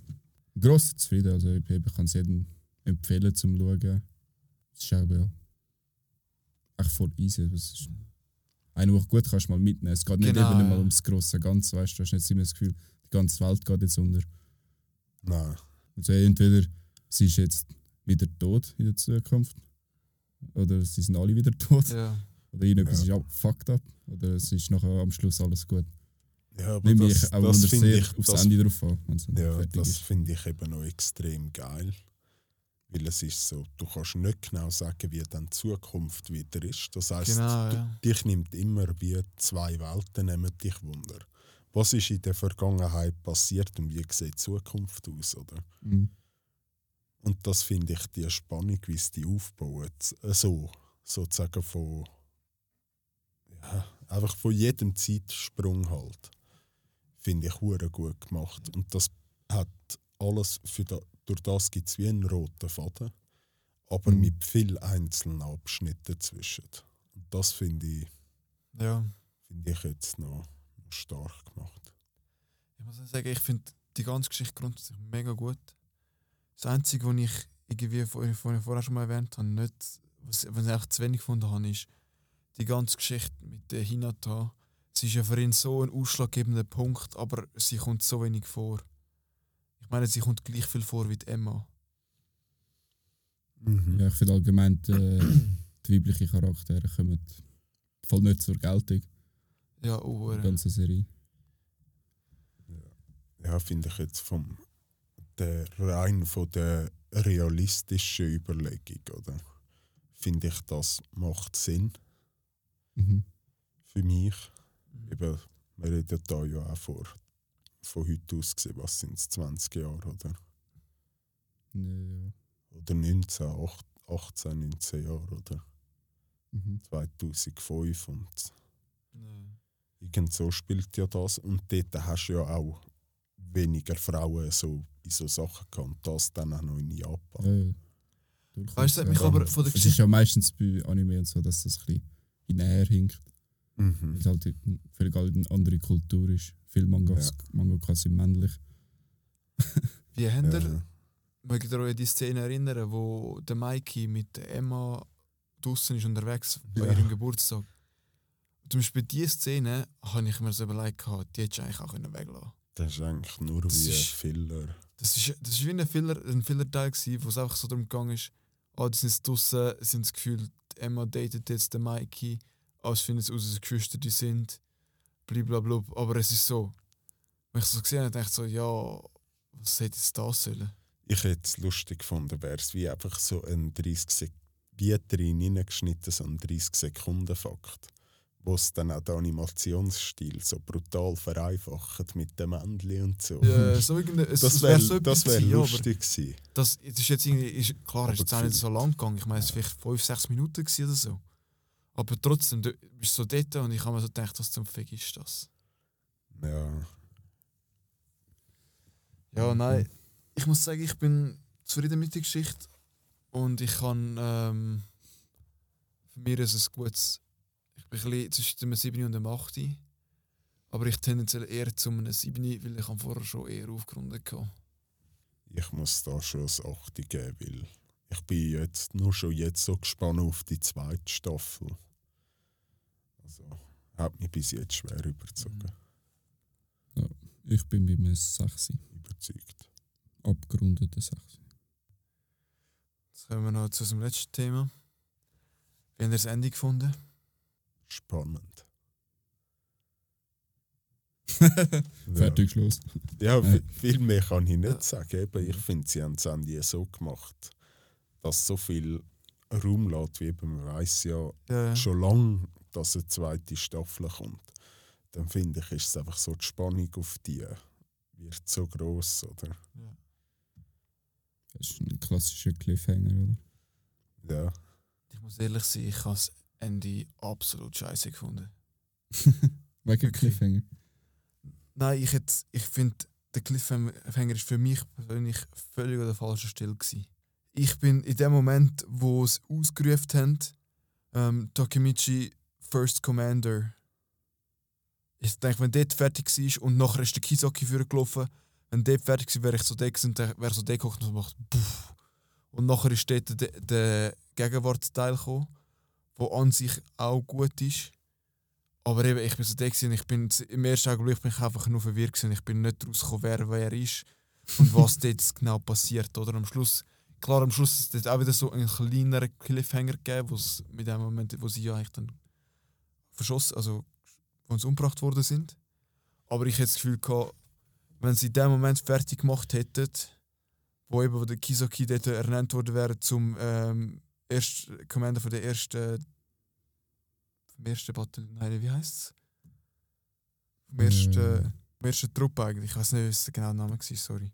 gross zufrieden. Also ich, ich kann es jedem empfehlen zum Schauen. Es ist aber ja. Echt voll easy. Es ist eine, die gut kannst mal mitnehmen. Es geht nicht Genau, eben ja. mal ums grosse Ganze, weißt du, du hast nicht immer das Gefühl, die ganze Welt geht jetzt unter. Nein. Also entweder sie ist jetzt wieder tot in der Zukunft, oder sie sind alle wieder tot, Ja. oder irgendetwas Ja. ist ab- fucked up, oder es ist nachher am Schluss alles gut. Ja, aber Nehme das, ich auch das sehr ich, aufs das, Ende drauf an, ja, das finde ich eben noch extrem geil. Weil es ist so, du kannst nicht genau sagen, wie dann die Zukunft wieder ist. Das heisst, Genau, du, ja. dich nimmt immer wie zwei Welten nehmen dich Wunder. Was ist in der Vergangenheit passiert und wie sieht die Zukunft aus, oder? Mhm. Und das finde ich die Spannung, wie es die aufbauen. Äh, So, sozusagen von. Ja, einfach von jedem Zeitsprung halt. Finde ich hure gut gemacht. Und das hat alles, für da, durch das gibt es wie einen roten Faden, aber Mhm. mit vielen einzelnen Abschnitten dazwischen. Und das finde ich, ja. finde ich jetzt noch, noch stark gemacht. Ich muss sagen, ich finde die ganze Geschichte grundsätzlich mega gut. Das Einzige, was ich irgendwie vorhin, vorhin vorher schon mal erwähnt habe, nicht, was, was ich echt zu wenig gefunden habe, ist die ganze Geschichte mit der Hinata. Sie ist ja für ihn so ein ausschlaggebender Punkt, aber sie kommt so wenig vor. Ich meine, sie kommt gleich viel vor wie die Emma. Mhm. Ja, ich finde allgemein, die, die weiblichen Charaktere kommen voll nicht zur Geltung Ja, in oh, der ganzen Serie. ja, finde ich jetzt vom der rein von der realistischen Überlegung, oder? Finde ich, das macht Sinn Mhm. für mich. Eben, wir reden da ja auch vor, von heute aus gesehen, was sind es, 20 Jahre, oder? Ja. Oder 19, ach- 18, 19 Jahre, oder? Mhm. 2005 und Ja. irgend so spielt ja das. Und dort hast du ja auch weniger Frauen so in so Sachen gehabt. Und das dann auch noch in Japan. Ja, ja. Weißt du, mich ja. aber von der Es ist Geschichte. ja meistens bei Anime und so, dass das ein bisschen hinterher hinkt. Weil Mhm. es halt eine völlig eine andere Kultur ist. Viele Mangas, Mangakas sind männlich. Wie habt ihr, Ja. mögt ihr euch an die Szene erinnern, wo der Mikey mit Emma draußen ist unterwegs bei Ja. ihrem Geburtstag? Zum Beispiel diese Szene habe ich mir so überlegt, gehabt, die hättest du eigentlich auch können weglassen können. Das ist eigentlich nur Das wie ein ist- Filler. Das ist, das ist wie ein Filler, ein Fillerteil, wo es einfach so darum gegangen ist, ah, die sind jetzt draußen, sind das Gefühl, Emma datet jetzt den Mikey, ah, es finden es aus, dass Geschwister die sind, blablabla. Aber es ist so, wenn ich so gesehen habe, dachte ich so, ja, was hätte jetzt das sollen? Ich hätte es lustig gefunden, wäre es wie einfach so ein 30, Sek wie drin hineingeschnitten, so ein 30-Sekunden-Fakt, wo es dann auch den Animationsstil so brutal vereinfacht mit dem Männchen und so. Ja, so das es wäre wär so etwas wär gewesen, ja, lustig gewesen. Das, das ist jetzt irgendwie, ist, klar, ist auch nicht so lang gegangen. Ich meine, es war vielleicht 5, 6 Minuten gewesen oder so. Aber trotzdem, du bist so dort und ich habe mir so gedacht, was zum Fick ist das? Ja, Ja, nein. Ich muss sagen, ich bin zufrieden mit der Geschichte. Und ich kann. Ähm, für mich ist es ein gutes. Ein bisschen zwischen einem 7 und einem 8. Aber ich tendenziell eher zu einem 7, weil ich habe vorher schon eher aufgerundet hatte. ich muss da schon ein 8 geben, weil ich bin jetzt nur schon jetzt so gespannt auf die zweite Staffel. Also, hat mich bis jetzt schwer überzogen, Ich bin bei einem 6. überzeugt. Abgerundeten 6. Jetzt kommen wir noch zu unserem letzten Thema. Wie habt ihr das Ende gefunden? Spannend. Fertig, Schluss. Ja, Ja. vi- viel mehr kann ich nicht Ja. sagen. Eben, ich finde, sie haben es Ende so gemacht, dass so viel Raum lässt, wie eben man weiß ja Ja, schon lange, dass eine zweite Staffel kommt. Dann finde ich, ist es einfach so die Spannung auf die wird so groß, oder? Das ist ein klassischer Cliffhanger, oder? Ja, Ich muss ehrlich sein, ich habe das Ende absolut scheiße gefunden. Wegen? Cliffhanger. Nein, ich, ich finde, der Cliffhanger ist für mich persönlich völlig an der falschen Stelle. Gewesen. Ich bin in dem Moment, wo es ausgerufen haben, ähm, Takemichi First Commander. Ich denke, wenn dort fertig war und nachher ist der Kisaki vorgelaufen, wenn dort fertig war, wäre ich so gewesen und wäre so geguckt und so gemacht, puff. Und nachher ist dort der, der Gegenwartsteil gekommen, der an sich auch gut ist. Aber eben, ich bin so da gewesen, und ich bin im ersten Augenblick bin ich einfach nur verwirrt gewesen. Ich bin nicht rausgekommen, wer wer ist und was dort genau passiert. Oder am Schluss, klar, am Schluss ist es auch wieder so ein kleinerer Cliffhanger gegeben, wo es mit dem Moment, wo sie ja eigentlich dann verschossen, also wo sie umgebracht worden sind. Aber ich hätte das Gefühl gehabt, wenn sie in dem Moment fertig gemacht hätten, wo eben wo der Kisaki dort ernannt worden wäre zum ähm, erst Commander von der ersten vom ersten Bataillon, nein, wie heißt es? Vom ersten, Äh. vom ersten Truppe eigentlich, ich weiß nicht, was der genaue Name war, sorry.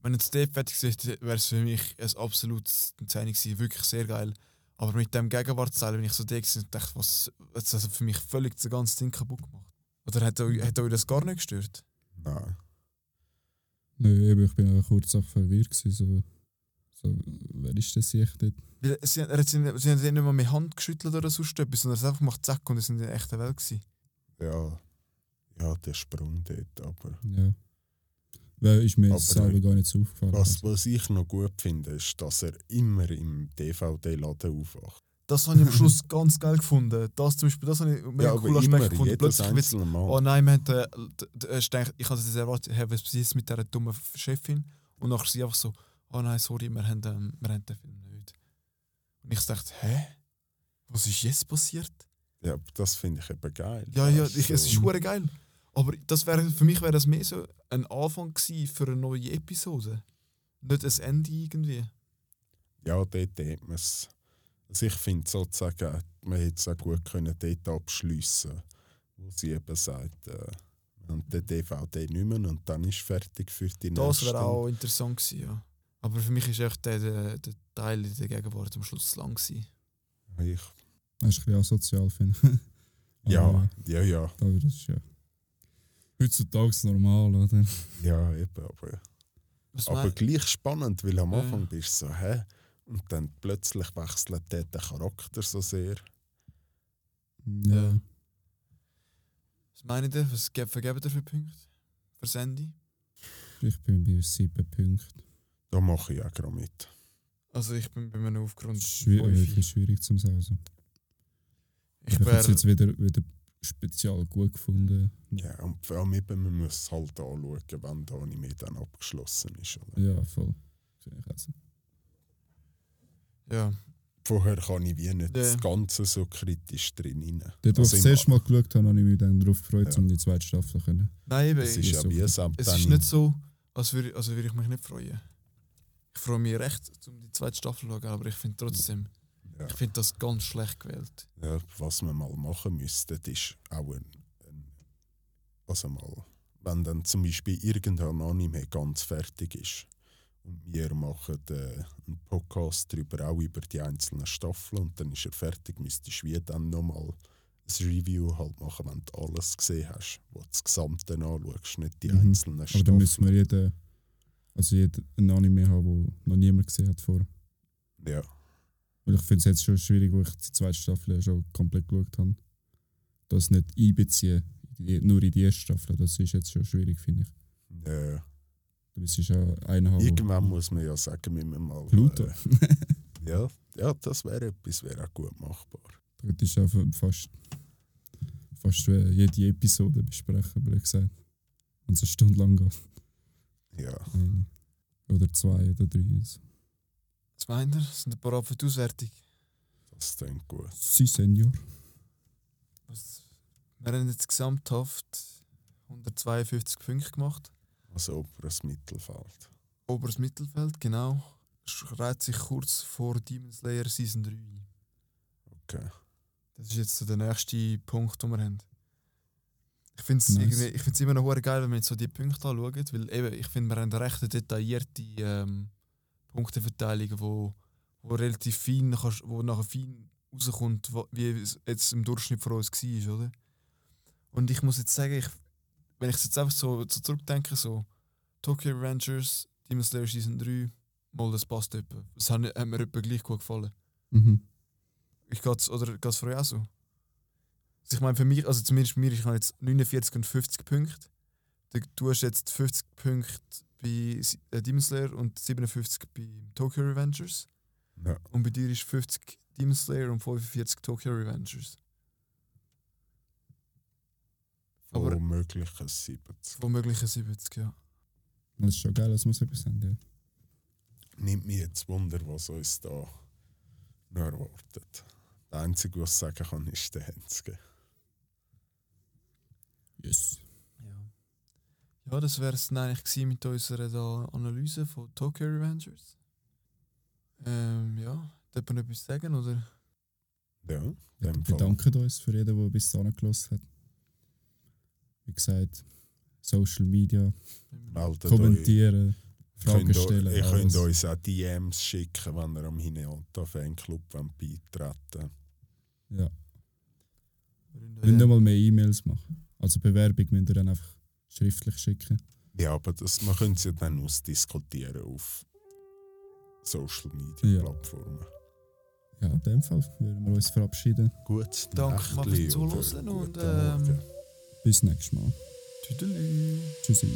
Wenn jetzt dort fertig wäre, wäre es für mich ein absolutes Zeichen gewesen, wirklich sehr geil. Aber mit dem Gegenwartsteil bin ich so gewesen und dachte, was, jetzt hat für mich völlig das ganze Ding kaputt gemacht. Oder hat euch, hat euch das gar nicht gestört? nein. Nö, eben, ich bin auch kurz auch verwirrt. Gewesen, so, so, wer ist das sich dort? Sie, er hat, sie, sie haben nicht mal mit Hand geschüttelt oder sonst etwas, sondern es einfach gemacht, zack, und es sind in der echten Welt gewesen. Ja, ja, der Sprung dort, aber Ja. Weil ist mir Aber jetzt selber gar nicht so aufgefallen. was, Also, was ich noch gut finde, ist, dass er immer im DVD-Laden aufwacht. Das habe ich am Schluss ganz geil gefunden. Das zum Beispiel, das habe ich mega Ja, immer, Aspekt gefunden. Plötzlich wird einzelne Mal. Oh nein, wir haben, äh, ich denke, ich hatte das erwartet, hey, was passiert mit dieser dummen Chefin? Und nachher sie einfach so, oh nein, sorry, wir haben, ähm, wir haben den Film nicht. Und ich dachte, hä? Was ist jetzt passiert? Ja, das finde ich eben geil. Ja, ja, ich, es ist hure geil. Aber das wäre, für mich wäre das mehr so ein Anfang für eine neue Episode. Nicht ein Ende irgendwie. Ja, dort hat man es. Also ich finde sozusagen, man hätte es auch gut können dort abschliessen wo sie eben sagt, äh, haben den DVD nicht mehr und dann ist fertig für die Das nächste. wäre auch interessant gewesen, ja. Aber für mich ist echt der, der, der Teil in der Gegenwart am Schluss zu lang gewesen. Ich, das ist ein bisschen asozial, finde ich. ja, ja, ja, aber das ist ja heutzutage normal, oder? ja, eben, aber, Was aber mein- gleich spannend, weil am Ja. Anfang bist du so, hä? Und dann plötzlich wechselt dort der Charakter so sehr. Ja. Was meint ihr? Was ge- vergebt ihr für Punkte? Für Ende? Ich bin bei sieben Punkten. Da mache ich auch gerade mit. Also ich bin bei einem Aufgrund Schwierig, schwierig zu sagen. Also. Ich Ich habe es jetzt wieder, wieder speziell gut gefunden. Ja, und vor allem eben, man muss es halt anschauen, wenn der Anime dann abgeschlossen ist. Oder? Ja, voll. Also. ja. Vorher kann ich wie nicht Ja. das Ganze so kritisch drin rein. Dort, wo Also ich das erste Mal geschaut habe, habe ich mich dann darauf gefreut, Ja. um die zweite Staffel zu können. Nein, eben, Es ich, ist ja so wie es ist nicht so, als würde, also würde ich mich nicht freuen. Ich freue mich recht, um die zweite Staffel zu schauen, aber ich finde trotzdem, Ja. ich finde das ganz schlecht gewählt. Ja, was wir mal machen müssten, ist auch ein, ein also mal, wenn dann zum Beispiel irgendein Anime ganz fertig ist und wir machen äh, einen Podcast darüber, auch über die einzelnen Staffeln und dann ist er fertig, müsstest du wie dann nochmal ein Review halt machen, wenn du alles gesehen hast, wo du das Gesamte anschaust, nicht die Mhm. einzelnen Aber Staffeln. dann müssen wir jeden, also jeden ein Anime haben, wo noch niemand gesehen hat vorher. ja, Weil ich finde es jetzt schon schwierig, wo ich die zweite Staffel schon komplett geschaut habe. Das nicht einbeziehen, nur in die erste Staffel, das ist jetzt schon schwierig, finde ich. ja. Du bist ja einer Irgendwann muss man ja sagen, wir müssen mal. Pluto. Äh, ja, ja, das wäre etwas, wäre auch gut machbar. Das ist auch fast, fast wie jede Episode besprechen, blöd gesagt. Wenn es eine Stunde lang geht. Oder zwei oder drei. Also. Was meint ihr? Sind ein paar für die Auswertung? Das klingt gut. Sie Senior. Was- Wir haben jetzt gesamthaft 152 Punkte gemacht. Also oberes Mittelfeld. Oberes Mittelfeld, genau. Schreit sich kurz vor Demon Slayer Season 3 ein. Okay. Das ist jetzt so der nächste Punkt, den wir haben. Ich finde es Nice. immer noch geil, wenn man jetzt so die Punkte anschaut, weil eben, ich finde, wir haben eine recht detaillierte ähm, Punkteverteilung, wo, wo relativ fein, wo nachher fein rauskommt, wie es jetzt im Durchschnitt von uns war, oder? Und ich muss jetzt sagen, ich, wenn ich jetzt einfach so, so zurückdenke, so Tokyo Revengers, Demon Slayer Season 3, mal das passt etwa. Das hat, hat mir etwa gleich gut gefallen. Mhm. Ich geht's, oder geht's für euch auch so? Also ich meine, für mich, also zumindest für mich, ich habe jetzt 49 und 50 Punkte. Du- hast jetzt 50 Punkte bei äh, Demon Slayer und 57 bei Tokyo Revengers. Ja. Und bei dir ist 50 Demon Slayer und 45 Tokyo Revengers. Aber Von möglichen 70. womöglich ein 70, ja. Das ist schon geil, wir so etwas haben. Ja. Nimmt mich jetzt Wunder, was uns da noch erwartet. Der Einzige, was ich sagen kann, ist der Hensge. Yes. Ja, ja das wäre es dann eigentlich gewesen mit unserer da Analyse von Tokyo Revengers. Ähm, ja, darf man etwas sagen, oder? Ja, Wir bedanken uns für jeden, der bis dahin gelassen hat. Wie gesagt, Social Media, Meldet euch. kommentieren, Fragen Könnt, stellen. ihr könnt uns auch DMs schicken, wenn ihr am Hineota Fanclub wollt beitreten Ja. Wir nicht mal mehr E-Mails machen. Also Bewerbung müsst ihr dann einfach schriftlich schicken. Ja, aber das, man könnte es ja dann ausdiskutieren auf Social Media Ja. Plattformen. Ja, in dem Fall würden wir uns verabschieden. Gut, Danke fürs Zuhören und, Morgen. ähm, Bis nächstes Mal. Tüdelü. Tschüssi.